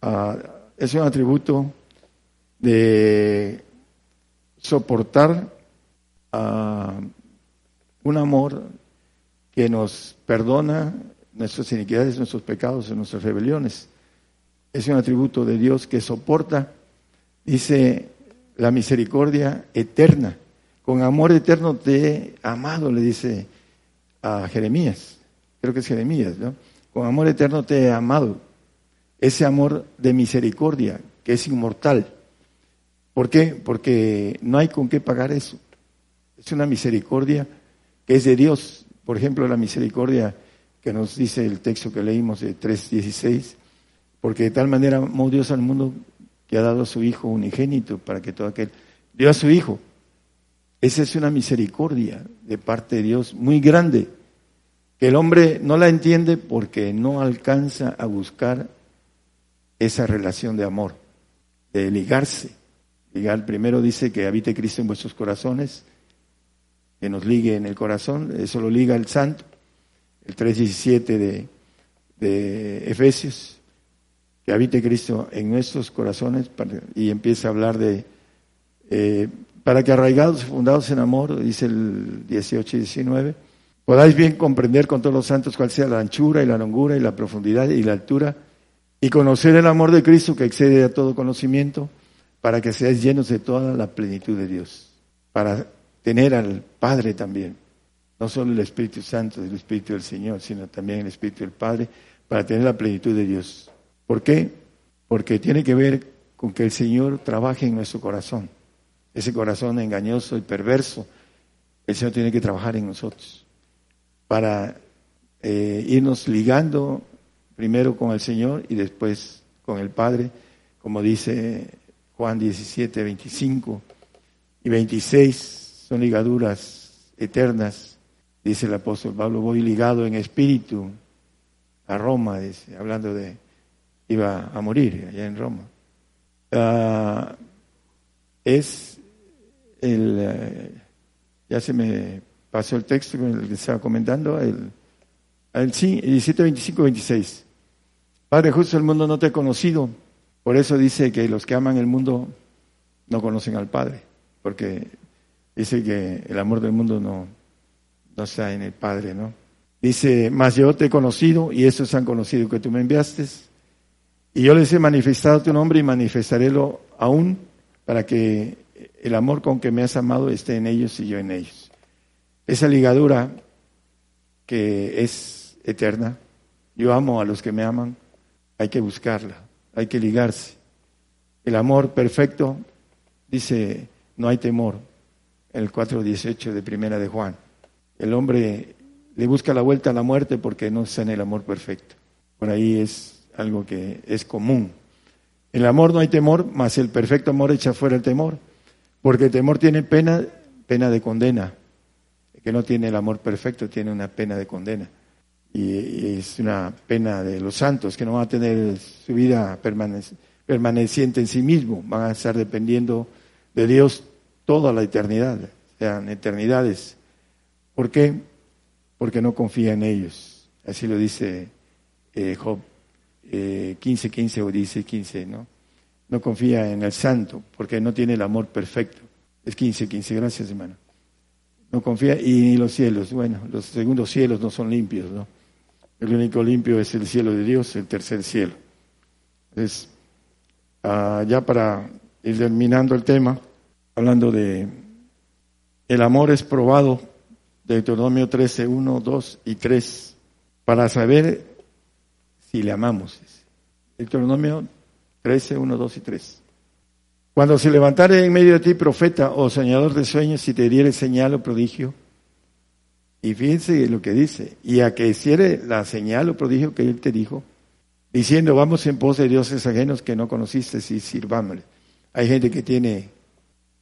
Ah, es un atributo de soportar uh, un amor que nos perdona nuestras iniquidades, nuestros pecados nuestras rebeliones. Es un atributo de Dios que soporta, dice la misericordia eterna. Con amor eterno te he amado, le dice a Jeremías. Creo que es Jeremías, ¿no? Con amor eterno te he amado. Ese amor de misericordia que es inmortal. ¿Por qué? Porque no hay con qué pagar eso. Es una misericordia que es de Dios. Por ejemplo, la misericordia que nos dice el texto que leímos de 3.16, porque de tal manera amó Dios al mundo que ha dado a su Hijo unigénito para que todo aquel... Dio a su Hijo. Esa es una misericordia de parte de Dios muy grande, que el hombre no la entiende porque no alcanza a buscar esa relación de amor, de ligarse. Ligar, primero dice que habite Cristo en vuestros corazones, que nos ligue en el corazón, eso lo liga el santo, el 3.17 de, de Efesios, que habite Cristo en nuestros corazones y empieza a hablar de, eh, para que arraigados y fundados en amor, dice el 18 y 19, podáis bien comprender con todos los santos cuál sea la anchura y la longura y la profundidad y la altura, y conocer el amor de Cristo que excede a todo conocimiento, para que seáis llenos de toda la plenitud de Dios, para tener al Padre también, no solo el Espíritu Santo, el Espíritu del Señor, sino también el Espíritu del Padre, para tener la plenitud de Dios. ¿Por qué? Porque tiene que ver con que el Señor trabaje en nuestro corazón. Ese corazón engañoso y perverso, el Señor tiene que trabajar en nosotros para eh, irnos ligando primero con el Señor y después con el Padre, como dice Juan 17, 25 y 26, son ligaduras eternas, dice el apóstol Pablo, voy ligado en espíritu a Roma, dice, hablando de iba a morir allá en Roma. Ah, es el, eh, ya se me pasó el texto el que estaba comentando, el, el, sí, 17, 25, 26. Padre justo, el mundo no te ha conocido, por eso dice que los que aman el mundo no conocen al Padre, porque dice que el amor del mundo no, no está en el Padre, ¿no? Dice, mas yo te he conocido y estos han conocido que tú me enviaste y yo les he manifestado tu nombre y manifestarélo aún para que el amor con que me has amado esté en ellos y yo en ellos. Esa ligadura que es eterna, yo amo a los que me aman, hay que buscarla, hay que ligarse. El amor perfecto, dice, no hay temor, el 4.18 de Primera de Juan. El hombre le busca la vuelta a la muerte porque no está en el amor perfecto. Por ahí es algo que es común. El amor no hay temor, mas el perfecto amor echa fuera el temor, porque el temor tiene pena, pena de condena, que no tiene el amor perfecto tiene una pena de condena. Y, es una pena de los santos que no van a tener su vida permaneciente en sí mismo, van a estar dependiendo de Dios toda la eternidad, sean eternidades. ¿Por qué? Porque no confía en ellos. Así lo dice eh, Job eh, 15, 15 o dice 15, ¿no? No confía en el santo porque no tiene el amor perfecto. Es 15, 15, gracias hermano. No confía y los cielos, bueno, los segundos cielos no son limpios, ¿no? El único limpio es el cielo de Dios, el tercer cielo. Entonces, ah, ya para ir terminando el tema, hablando de el amor es probado, Deuteronomio 13, 1, 2 y 3, para saber si le amamos. Deuteronomio 13, 1, 2 y 3. Cuando se levantare en medio de ti profeta o soñador de sueños, si te diere señal o prodigio, y fíjense lo que dice, y a que hiciere la señal o prodigio que él te dijo, diciendo, vamos en pos de dioses ajenos que no conociste y sirvámosle. Hay gente que tiene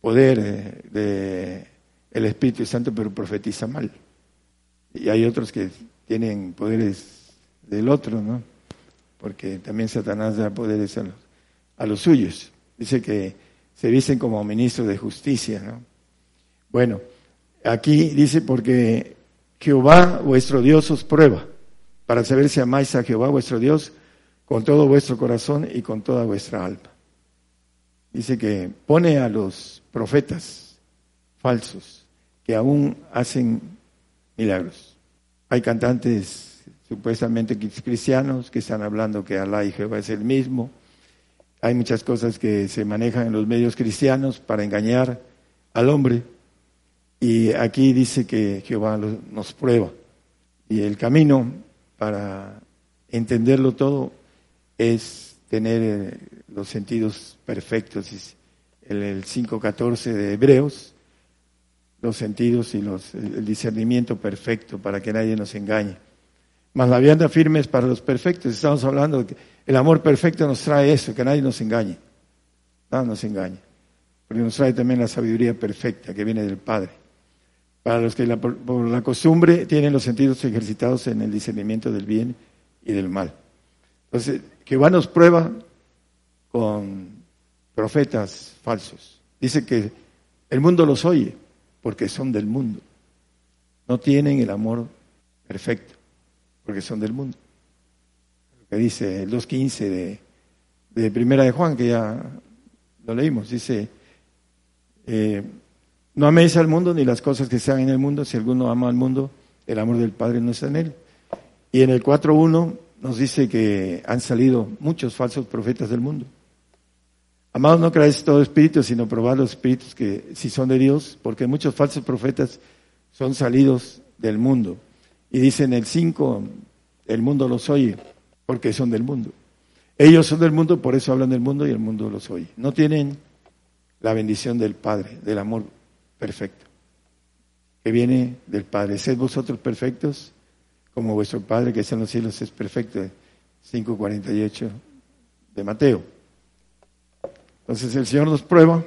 poder eh, de el Espíritu Santo, pero profetiza mal. Y hay otros que tienen poderes del otro, ¿no? Porque también Satanás da poderes a los, a los suyos. Dice que se dicen como ministros de justicia, ¿no? Bueno, aquí dice porque Jehová vuestro Dios os prueba para saber si amáis a Jehová vuestro Dios con todo vuestro corazón y con toda vuestra alma. Dice que pone a los profetas falsos que aún hacen milagros. Hay cantantes supuestamente cristianos que están hablando que Alá y Jehová es el mismo, hay muchas cosas que se manejan en los medios cristianos para engañar al hombre. Y aquí dice que Jehová nos prueba. Y el camino para entenderlo todo es tener eh, los sentidos perfectos. El 5.14 de Hebreos, los sentidos y los, el discernimiento perfecto para que nadie nos engañe. Mas la vianda firme es para los perfectos. Estamos hablando que el amor perfecto nos trae eso, que nadie nos engañe. Nada nos engañe. Porque nos trae también la sabiduría perfecta que viene del Padre. Para los que por la costumbre tienen los sentidos ejercitados en el discernimiento del bien y del mal. Entonces, Jehová nos prueba con profetas falsos. Dice que el mundo los oye porque son del mundo. No tienen el amor perfecto porque son del mundo que dice el 2.15 de, de Primera de Juan, que ya lo leímos, dice, eh, no améis al mundo ni las cosas que sean en el mundo, si alguno ama al mundo, el amor del Padre no está en él. Y en el 4.1 nos dice que han salido muchos falsos profetas del mundo. Amados, no creáis todo espíritu, sino probad los espíritus que si son de Dios, porque muchos falsos profetas son salidos del mundo. Y dice en el 5, el mundo los oye porque son del mundo. Ellos son del mundo, por eso hablan del mundo y el mundo los oye. No tienen la bendición del Padre, del amor perfecto, que viene del Padre. Sed vosotros perfectos, como vuestro Padre que está en los cielos es perfecto. 5.48 de Mateo. Entonces el Señor nos prueba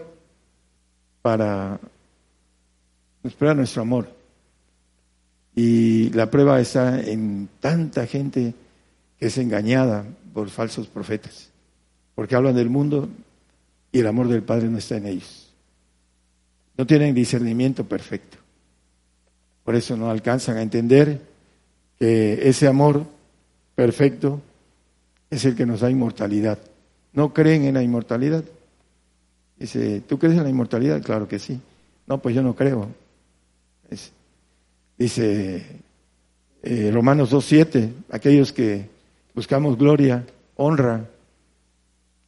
para, nos prueba nuestro amor. Y la prueba está en tanta gente es engañada por falsos profetas, porque hablan del mundo y el amor del Padre no está en ellos. No tienen discernimiento perfecto. Por eso no alcanzan a entender que ese amor perfecto es el que nos da inmortalidad. No creen en la inmortalidad. Dice, ¿tú crees en la inmortalidad? Claro que sí. No, pues yo no creo. dice eh, Romanos 2.7, aquellos que buscamos gloria, honra,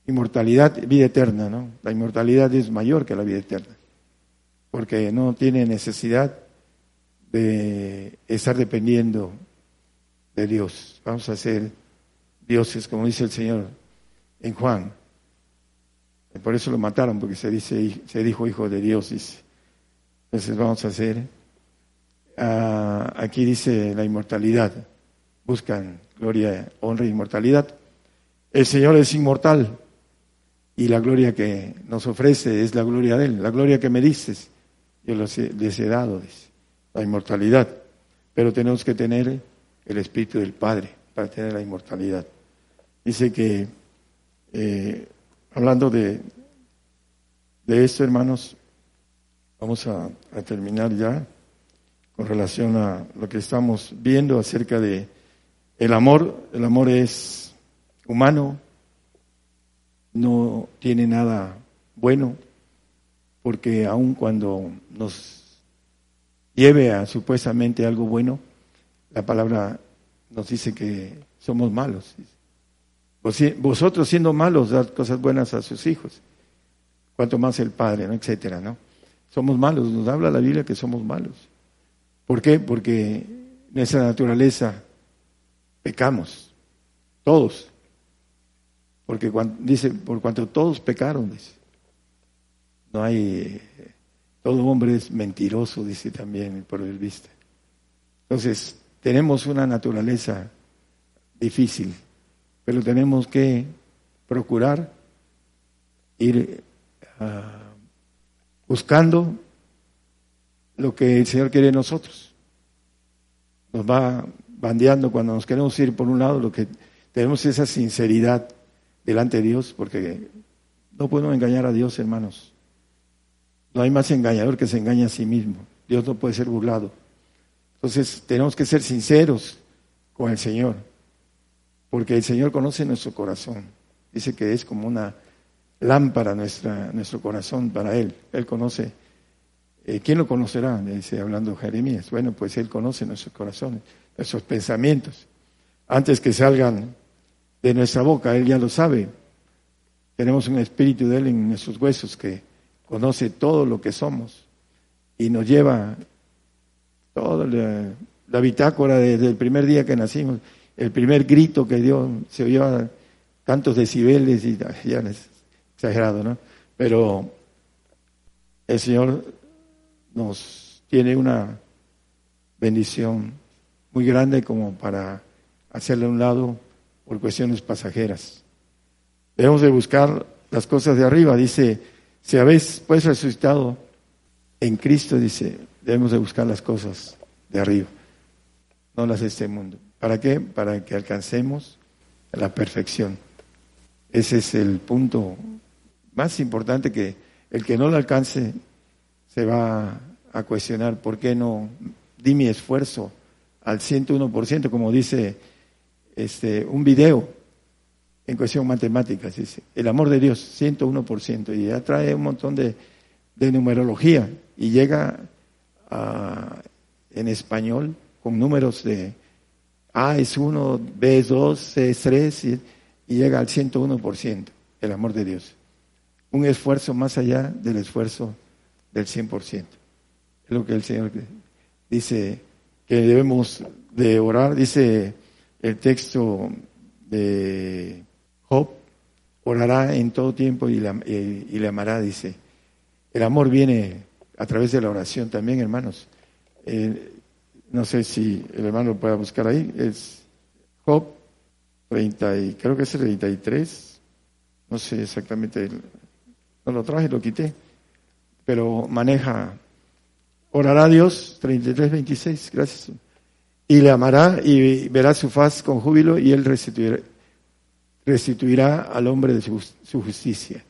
inmortalidad, vida eterna, ¿no? La inmortalidad es mayor que la vida eterna, porque no tiene necesidad de estar dependiendo de Dios. Vamos a ser dioses, como dice el Señor en Juan. Por eso lo mataron, porque se dice, se dijo hijo de Dios, Entonces vamos a hacer, ah, aquí dice la inmortalidad, buscan gloria, honra e inmortalidad. El Señor es inmortal y la gloria que nos ofrece es la gloria de Él, la gloria que me dices, yo les he dado. la inmortalidad, pero tenemos que tener el Espíritu del Padre para tener la inmortalidad. Dice que, eh, hablando de, de esto, hermanos, vamos a, a terminar ya con relación a lo que estamos viendo acerca de el amor. El amor es humano, no tiene nada bueno, porque aun cuando nos lleve a supuestamente algo bueno, la palabra nos dice que somos malos. Vosotros siendo malos, dad cosas buenas a sus hijos. Cuanto más el Padre, ¿no? etcétera, ¿no? Somos malos, nos habla la Biblia que somos malos. ¿Por qué? Porque nuestra naturaleza pecamos, todos. Porque dice, por cuanto todos pecaron, dice. No hay, todo hombre es mentiroso, dice también el vista. Entonces, tenemos una naturaleza difícil, pero tenemos que procurar ir ah, buscando lo que el Señor quiere de nosotros. Nos va bandeando cuando nos queremos ir por un lado, lo que tenemos esa sinceridad delante de Dios, porque no podemos engañar a Dios, hermanos. No hay más engañador que se engaña a sí mismo. Dios no puede ser burlado. Entonces tenemos que ser sinceros con el Señor, porque el Señor conoce nuestro corazón. Dice que es como una lámpara nuestro corazón para Él. Él conoce. Eh, ¿Quién lo conocerá? Dice hablando Jeremías. Bueno, pues Él conoce nuestros corazones, nuestros pensamientos. Antes que salgan de nuestra boca, Él ya lo sabe. Tenemos un espíritu de Él en nuestros huesos que conoce todo lo que somos y nos lleva toda la, bitácora desde el primer día que nacimos, el primer grito que dio, se oyó tantos decibeles y ya es exagerado, ¿no? Pero el Señor nos tiene una bendición muy grande como para hacerle un lado por cuestiones pasajeras. Debemos de buscar las cosas de arriba. Dice, si habéis pues resucitado en Cristo, dice, debemos de buscar las cosas de arriba, no las de este mundo. ¿Para qué? Para que alcancemos la perfección. Ese es el punto más importante que el que no lo alcance se va a cuestionar por qué no di mi esfuerzo al 101%, como dice este, un video en cuestión matemáticas, dice, el amor de Dios, 101%, y ya trae un montón de, numerología y llega en español con números de A es 1, B es 2, C es 3, y, y llega al 101%, el amor de Dios. Un esfuerzo más allá del esfuerzo del 100%. Es lo que el Señor dice que debemos de orar, dice el texto de Job, orará en todo tiempo y, le amará, dice. El amor viene a través de la oración también, hermanos. Eh, no sé si el hermano lo pueda buscar ahí. Es Job 30 y creo que es el 33. No sé exactamente. No lo traje, lo quité. Pero maneja. Orará Dios 33, 26. Gracias y le amará y verá su faz con júbilo y él restituirá, restituirá al hombre de su, justicia.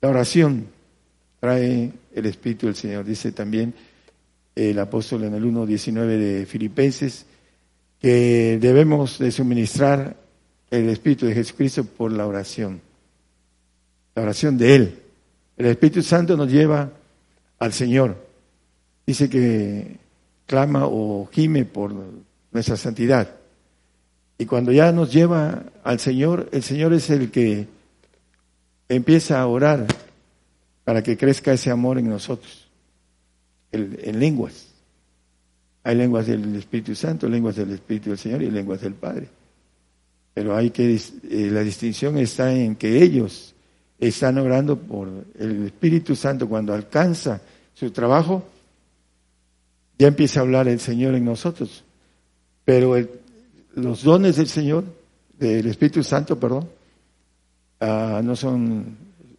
La oración trae el Espíritu del Señor. Dice también el apóstol en el 1.19 de Filipenses que debemos de suministrar el Espíritu de Jesucristo por la oración. La oración de Él. El Espíritu Santo nos lleva al Señor. Dice que clama o gime por nuestra santidad. Y cuando ya nos lleva al Señor, el Señor es el que empieza a orar para que crezca ese amor en nosotros, en lenguas. Hay lenguas del Espíritu Santo, lenguas del Espíritu del Señor y lenguas del Padre. Pero hay que, eh, la distinción está en que ellos están orando por el Espíritu Santo cuando alcanza su trabajo, ya empieza a hablar el Señor en nosotros. Pero los dones del Señor, del Espíritu Santo, perdón, ah, no son,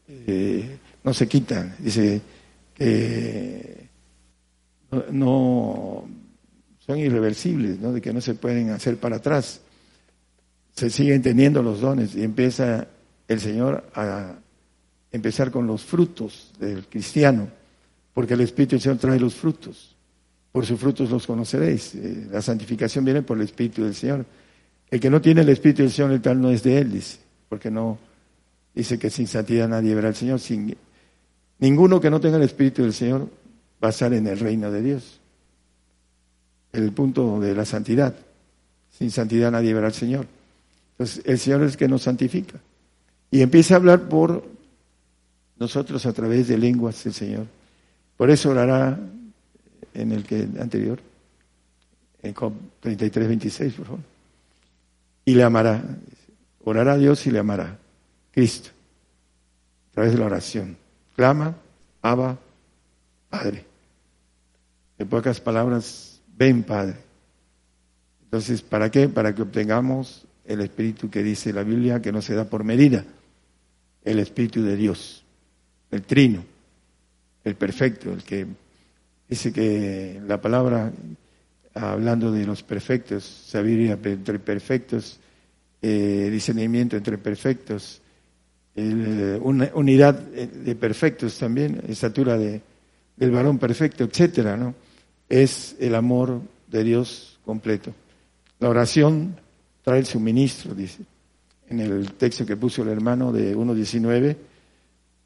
eh, no se quitan. Dice que no son irreversibles, ¿no? de que no se pueden hacer para atrás. Se siguen teniendo los dones y empieza el Señor a empezar con los frutos del cristiano, porque el Espíritu del Señor trae los frutos. Por sus frutos los conoceréis. Eh, la santificación viene por el Espíritu del Señor. El que no tiene el Espíritu del Señor, el tal no es de él, dice, porque no dice que sin santidad nadie verá al Señor. Sin, ninguno que no tenga el Espíritu del Señor va a estar en el reino de Dios. El punto de la santidad. Sin santidad nadie verá al Señor. Entonces, el Señor es el que nos santifica. Y empieza a hablar por nosotros a través de lenguas el Señor. Por eso orará en el que anterior, en 33, 26, por favor. Y le amará. Orará a Dios y le amará. Cristo. A través de la oración. Clama, Abba, Padre. En pocas palabras, ven Padre. Entonces, ¿para qué? Para que obtengamos el Espíritu que dice la Biblia que no se da por medida. El Espíritu de Dios. El trino. El perfecto. El que dice que la palabra, hablando de los perfectos, sabiduría entre perfectos, eh, discernimiento entre perfectos, una unidad de perfectos también, estatura de, del varón perfecto, etcétera, ¿no? Es el amor de Dios completo. La oración trae el suministro, dice, en el texto que puso el hermano de 1.19,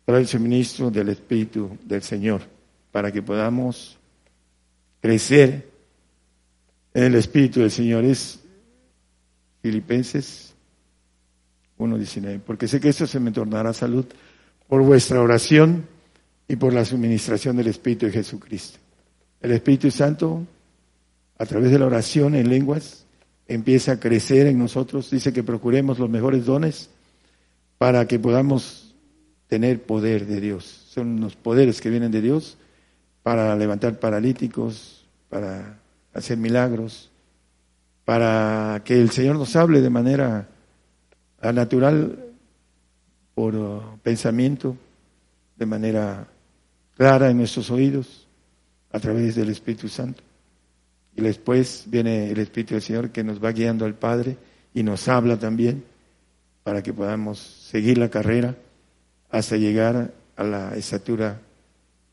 trae el suministro del Espíritu del Señor, para que podamos crecer en el Espíritu del Señor. Es Filipenses 1.19, porque sé que esto se me tornará salud por vuestra oración y por la suministración del Espíritu de Jesucristo. El Espíritu Santo, a través de la oración en lenguas, empieza a crecer en nosotros. Dice que procuremos los mejores dones para que podamos tener poder de Dios. Son los poderes que vienen de Dios para levantar paralíticos, para hacer milagros, para que el Señor nos hable de manera natural por pensamiento, de manera clara en nuestros oídos, a través del Espíritu Santo. Y después viene el Espíritu del Señor que nos va guiando al Padre y nos habla también para que podamos seguir la carrera hasta llegar a la estatura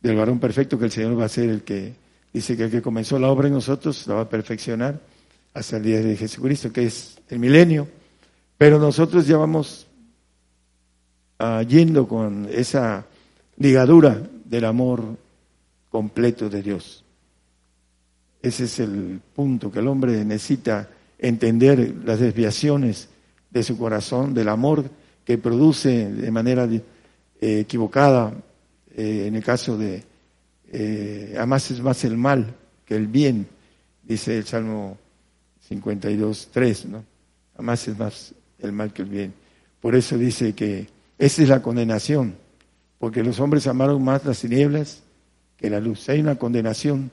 del varón perfecto que el Señor va a ser el que dice que el que comenzó la obra en nosotros la va a perfeccionar hasta el día de Jesucristo, que es el milenio. Pero nosotros ya vamos uh, yendo con esa ligadura del amor completo de Dios. Ese es el punto que el hombre necesita entender las desviaciones de su corazón, del amor que produce de manera eh, equivocada, eh, en el caso de eh, además es más el mal que el bien, dice el Salmo 52, 3, ¿no? Además es más el mal que el bien. Por eso dice que esa es la condenación, porque los hombres amaron más las tinieblas que la luz. Hay una condenación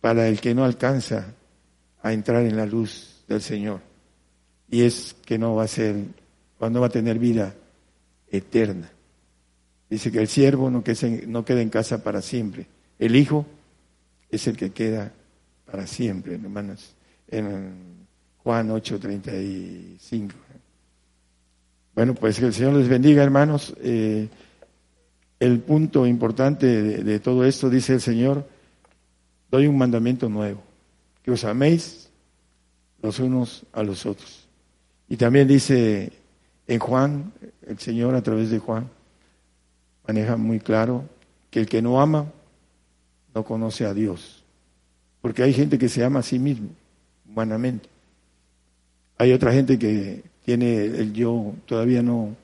para el que no alcanza a entrar en la luz del Señor. Y es que no va a ser, no va a tener vida eterna. Dice que el siervo no, no queda en casa para siempre. El Hijo es el que queda para siempre, hermanos. En Juan 8:35. Bueno, pues que el Señor les bendiga, hermanos. Eh, el punto importante de, todo esto, dice el Señor, doy un mandamiento nuevo, que os améis los unos a los otros. Y también dice en Juan, el Señor a través de Juan, maneja muy claro que el que no ama no conoce a Dios. Porque hay gente que se ama a sí mismo, humanamente. Hay otra gente que tiene el yo, todavía no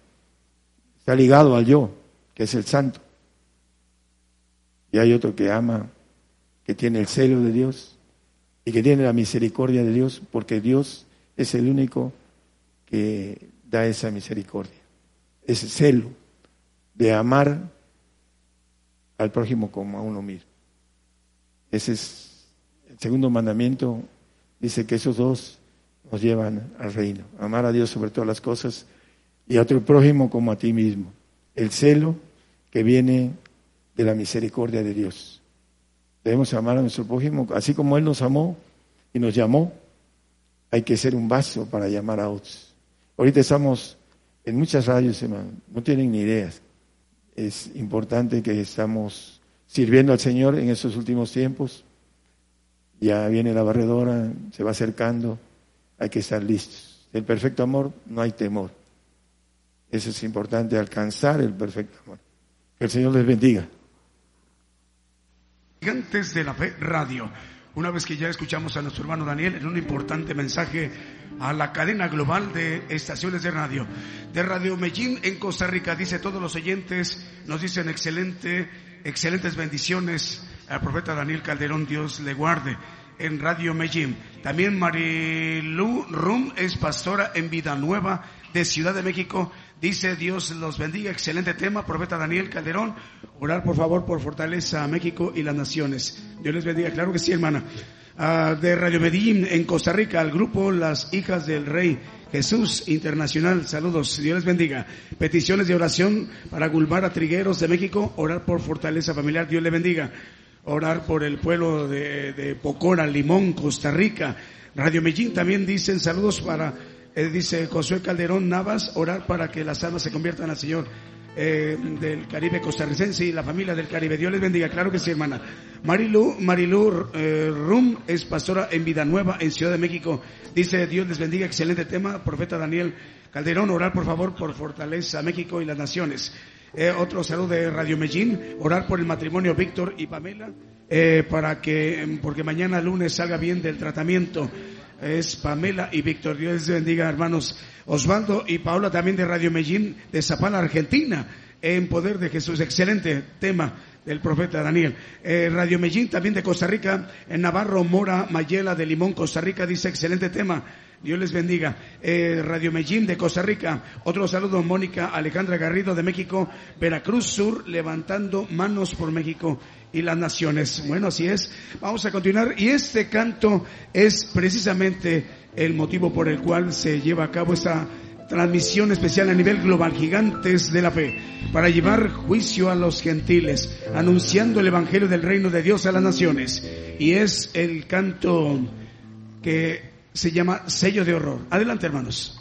está ligado al yo, que es el santo. Y hay otro que ama, que tiene el celo de Dios y que tiene la misericordia de Dios, porque Dios es el único que da esa misericordia, ese celo de amar al prójimo como a uno mismo. Ese es el segundo mandamiento, dice que esos dos nos llevan al reino. Amar a Dios sobre todas las cosas y a tu prójimo como a ti mismo. El celo que viene de la misericordia de Dios, Debemos amar a nuestro prójimo, así como Él nos amó y nos llamó, hay que ser un vaso para llamar a otros. Ahorita estamos en muchas radios, hermano, no tienen ni ideas. Es importante que estamos sirviendo al Señor en estos últimos tiempos. Ya viene la barredora, se va acercando, hay que estar listos. El perfecto amor no hay temor. Eso es importante, alcanzar el perfecto amor. Que el Señor les bendiga. Gigantes de la Fe Radio. Una vez que ya escuchamos a nuestro hermano Daniel en un importante mensaje a la cadena global de estaciones de radio. De Radio Medellín en Costa Rica, dice todos los oyentes, nos dicen excelente, excelentes bendiciones al profeta Daniel Calderón, Dios le guarde en Radio Medellín. También Marilu Rum es pastora en Vida Nueva de Ciudad de México. Dice Dios los bendiga. Excelente tema, profeta Daniel Calderón. Orar por favor por fortaleza a México y las naciones. Dios les bendiga. Claro que sí, hermana. Ah, de Radio Medellín en Costa Rica, al grupo Las Hijas del Rey Jesús Internacional. Saludos. Dios les bendiga. Peticiones de oración para Gulmara Trigueros de México. Orar por fortaleza familiar. Dios le bendiga. Orar por el pueblo de, de Pocora, Limón, Costa Rica. Radio Medellín también dicen saludos para eh, dice Josué Calderón Navas, orar para que las almas se conviertan al Señor. Eh, del Caribe costarricense y la familia del Caribe. Dios les bendiga, claro que sí, hermana. Marilu, Marilu eh, Rum es pastora en Vida Nueva, en Ciudad de México. Dice, Dios les bendiga, excelente tema. Profeta Daniel Calderón, orar por favor por fortaleza México y las naciones. otro saludo de Radio Medellín, orar por el matrimonio Víctor y Pamela, para que, porque mañana lunes salga bien del tratamiento es Pamela y Víctor. Dios les bendiga, hermanos. Osvaldo y Paola también de Radio Medellín, de Zapala, Argentina, en poder de Jesús. Excelente tema del profeta Daniel. Eh, Radio Medellín también de Costa Rica, en Navarro, Mora, Mayela de Limón, Costa Rica, dice excelente tema. Dios les bendiga. Eh, Radio Medellín de Costa Rica. Otro saludo, Mónica Alejandra Garrido de México. Veracruz Sur, levantando manos por México y las naciones. Bueno, así es. Vamos a continuar. Y este canto es precisamente el motivo por el cual se lleva a cabo esta transmisión especial a nivel global, gigantes de la fe, para llevar juicio a los gentiles, anunciando el Evangelio del reino de Dios a las naciones. Y es el canto que se llama sello de horror. Adelante, hermanos.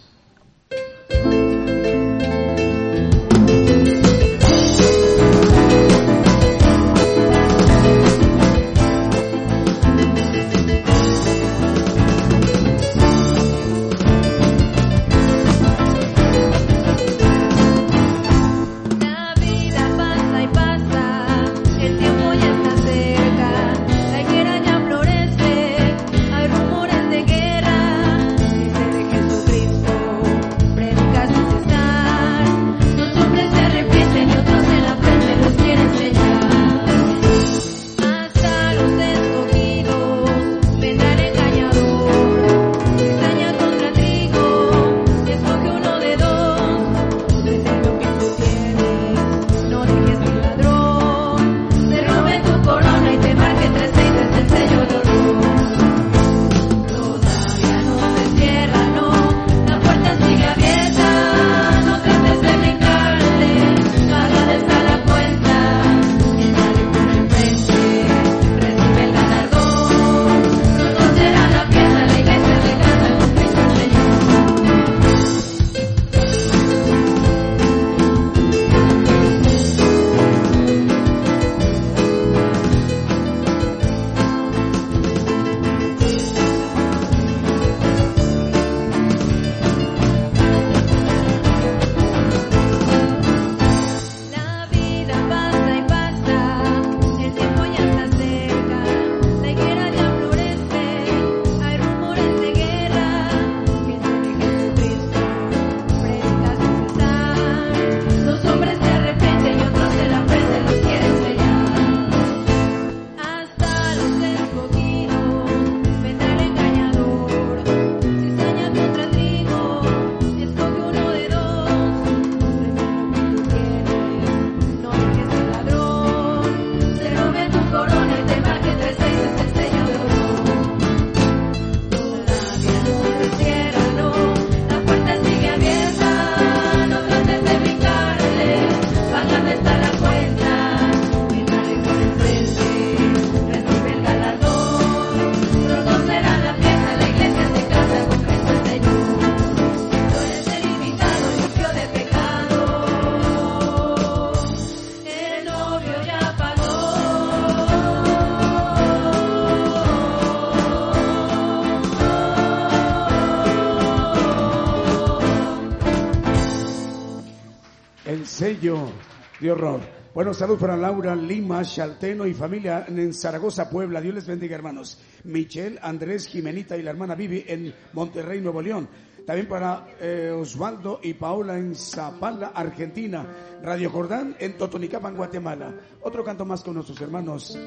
De horror. Bueno, salud para Laura Lima, Chalteno y familia en Zaragoza, Puebla. Dios les bendiga, hermanos. Michelle, Andrés, Jimenita y la hermana Vivi en Monterrey, Nuevo León. También para eh, Osvaldo y Paola en Zapala, Argentina. Radio Jordán en Totonicapan, Guatemala. Otro canto más con nuestros hermanos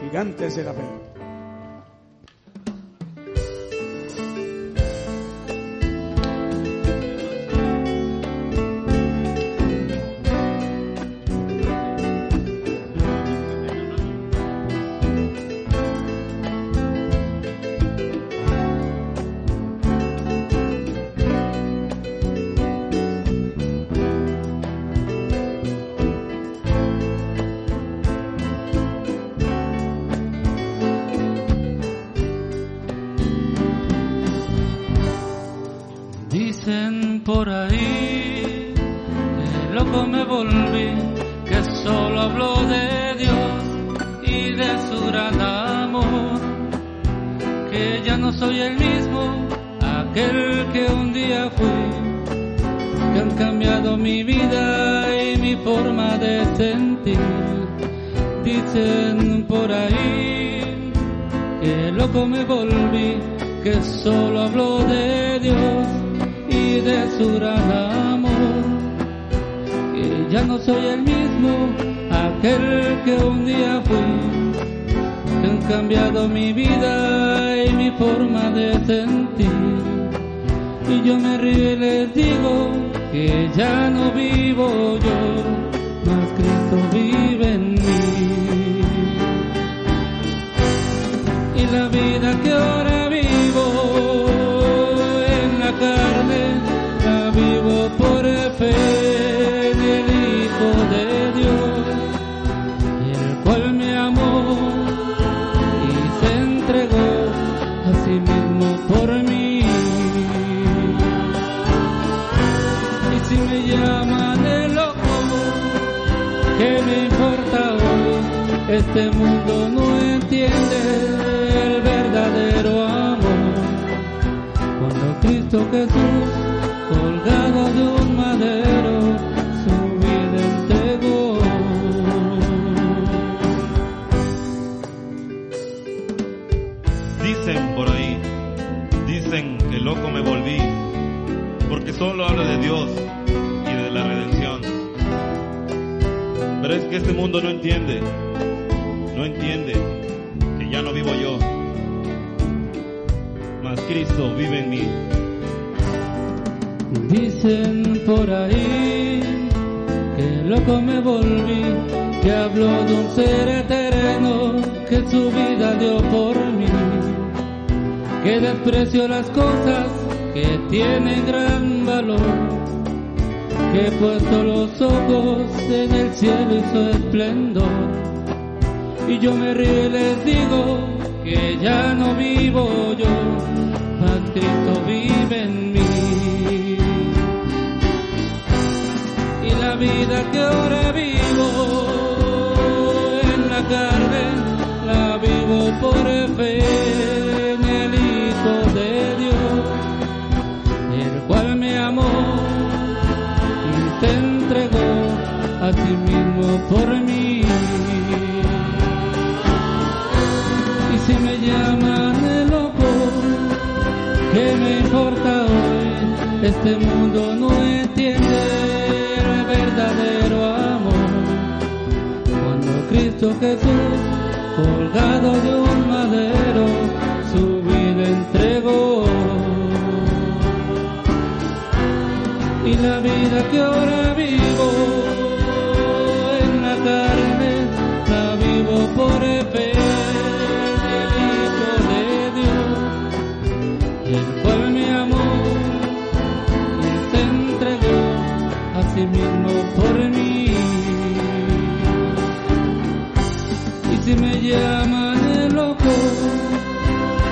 gigantes de la fe. visto que tú, colgado de un madero, su vida entregó. Y la vida que ahora vive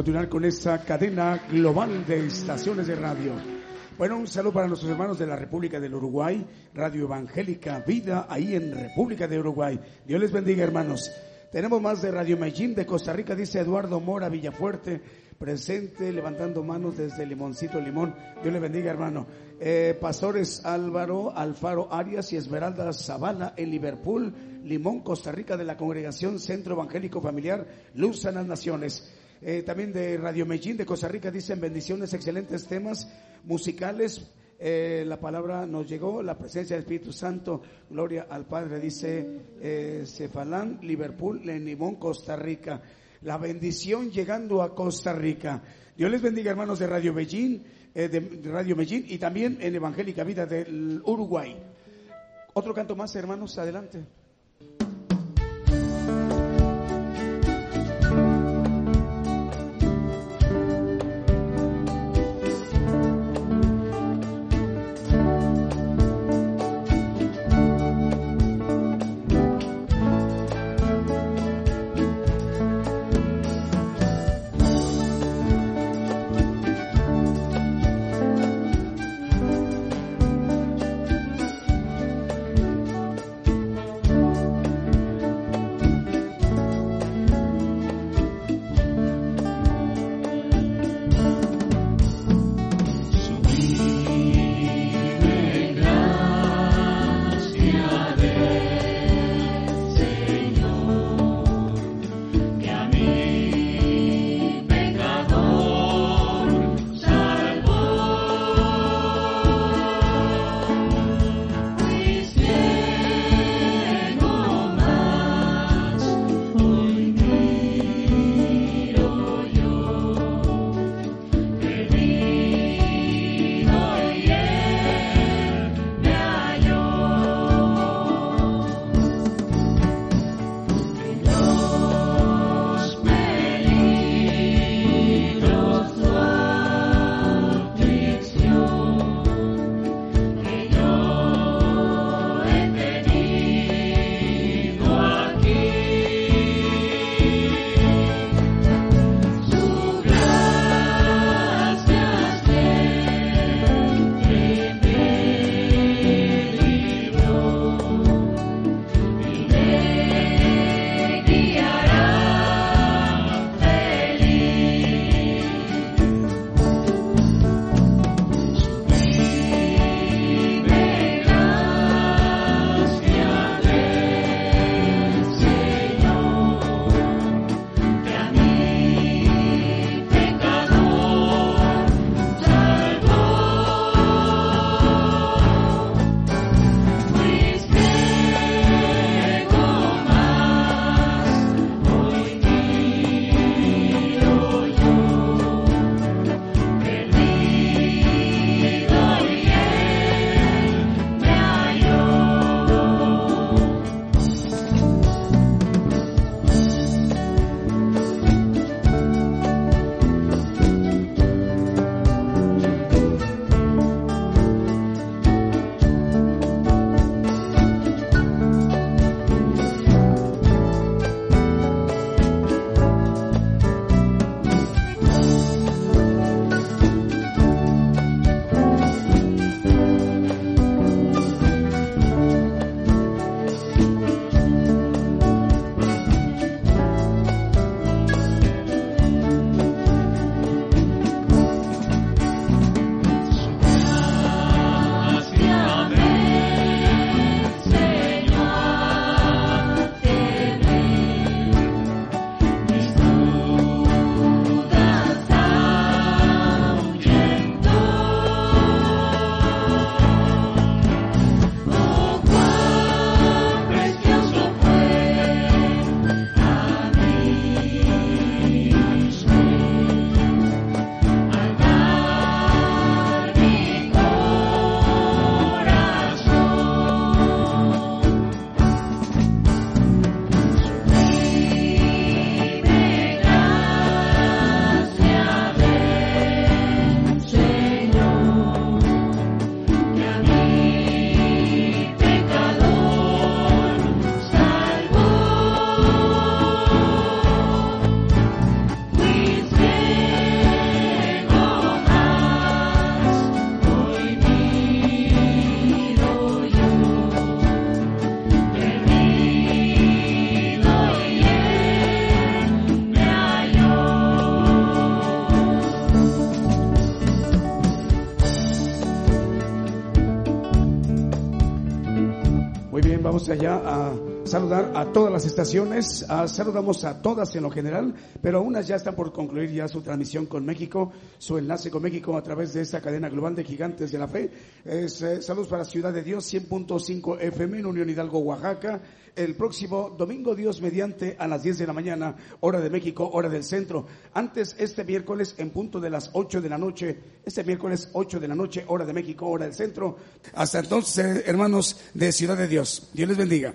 continuar con esta cadena global de estaciones de radio. Bueno, un saludo para nuestros hermanos de la República del Uruguay, Radio Evangélica Vida, ahí en República de Uruguay. Dios les bendiga, hermanos. Tenemos más de Radio Medellín de Costa Rica, dice Eduardo Mora Villafuerte, presente, levantando manos desde Limoncito Limón. Dios le bendiga, hermano. Eh, pastores Álvaro Alfaro Arias y Esmeralda Zavala en Liverpool, Limón, Costa Rica, de la Congregación Centro Evangélico Familiar, Luz a las Naciones. Eh, también de Radio Medellín de Costa Rica dicen bendiciones, excelentes temas musicales eh, la palabra nos llegó, la presencia del Espíritu Santo, gloria al Padre, dice eh, Cefalán, Liverpool, Lenimón, Costa Rica. La bendición llegando a Costa Rica. Dios les bendiga, hermanos de Radio Medellín, eh, de Radio Medellín y también en Evangélica Vida del Uruguay. Otro canto más, hermanos, adelante. Allá a saludar a todas las estaciones, saludamos a todas en lo general, pero unas ya están por concluir ya su transmisión con México, su enlace con México a través de esta cadena global de gigantes de la fe. Es, eh, saludos para Ciudad de Dios, 100.5 FM en Unión Hidalgo, Oaxaca. El próximo domingo, Dios mediante, a las 10 de la mañana, hora de México, hora del centro. Antes, este miércoles, en punto de las 8 de la noche, este miércoles 8 de la noche, hora de México, hora del centro. Hasta entonces, hermanos de Ciudad de Dios. Dios les bendiga.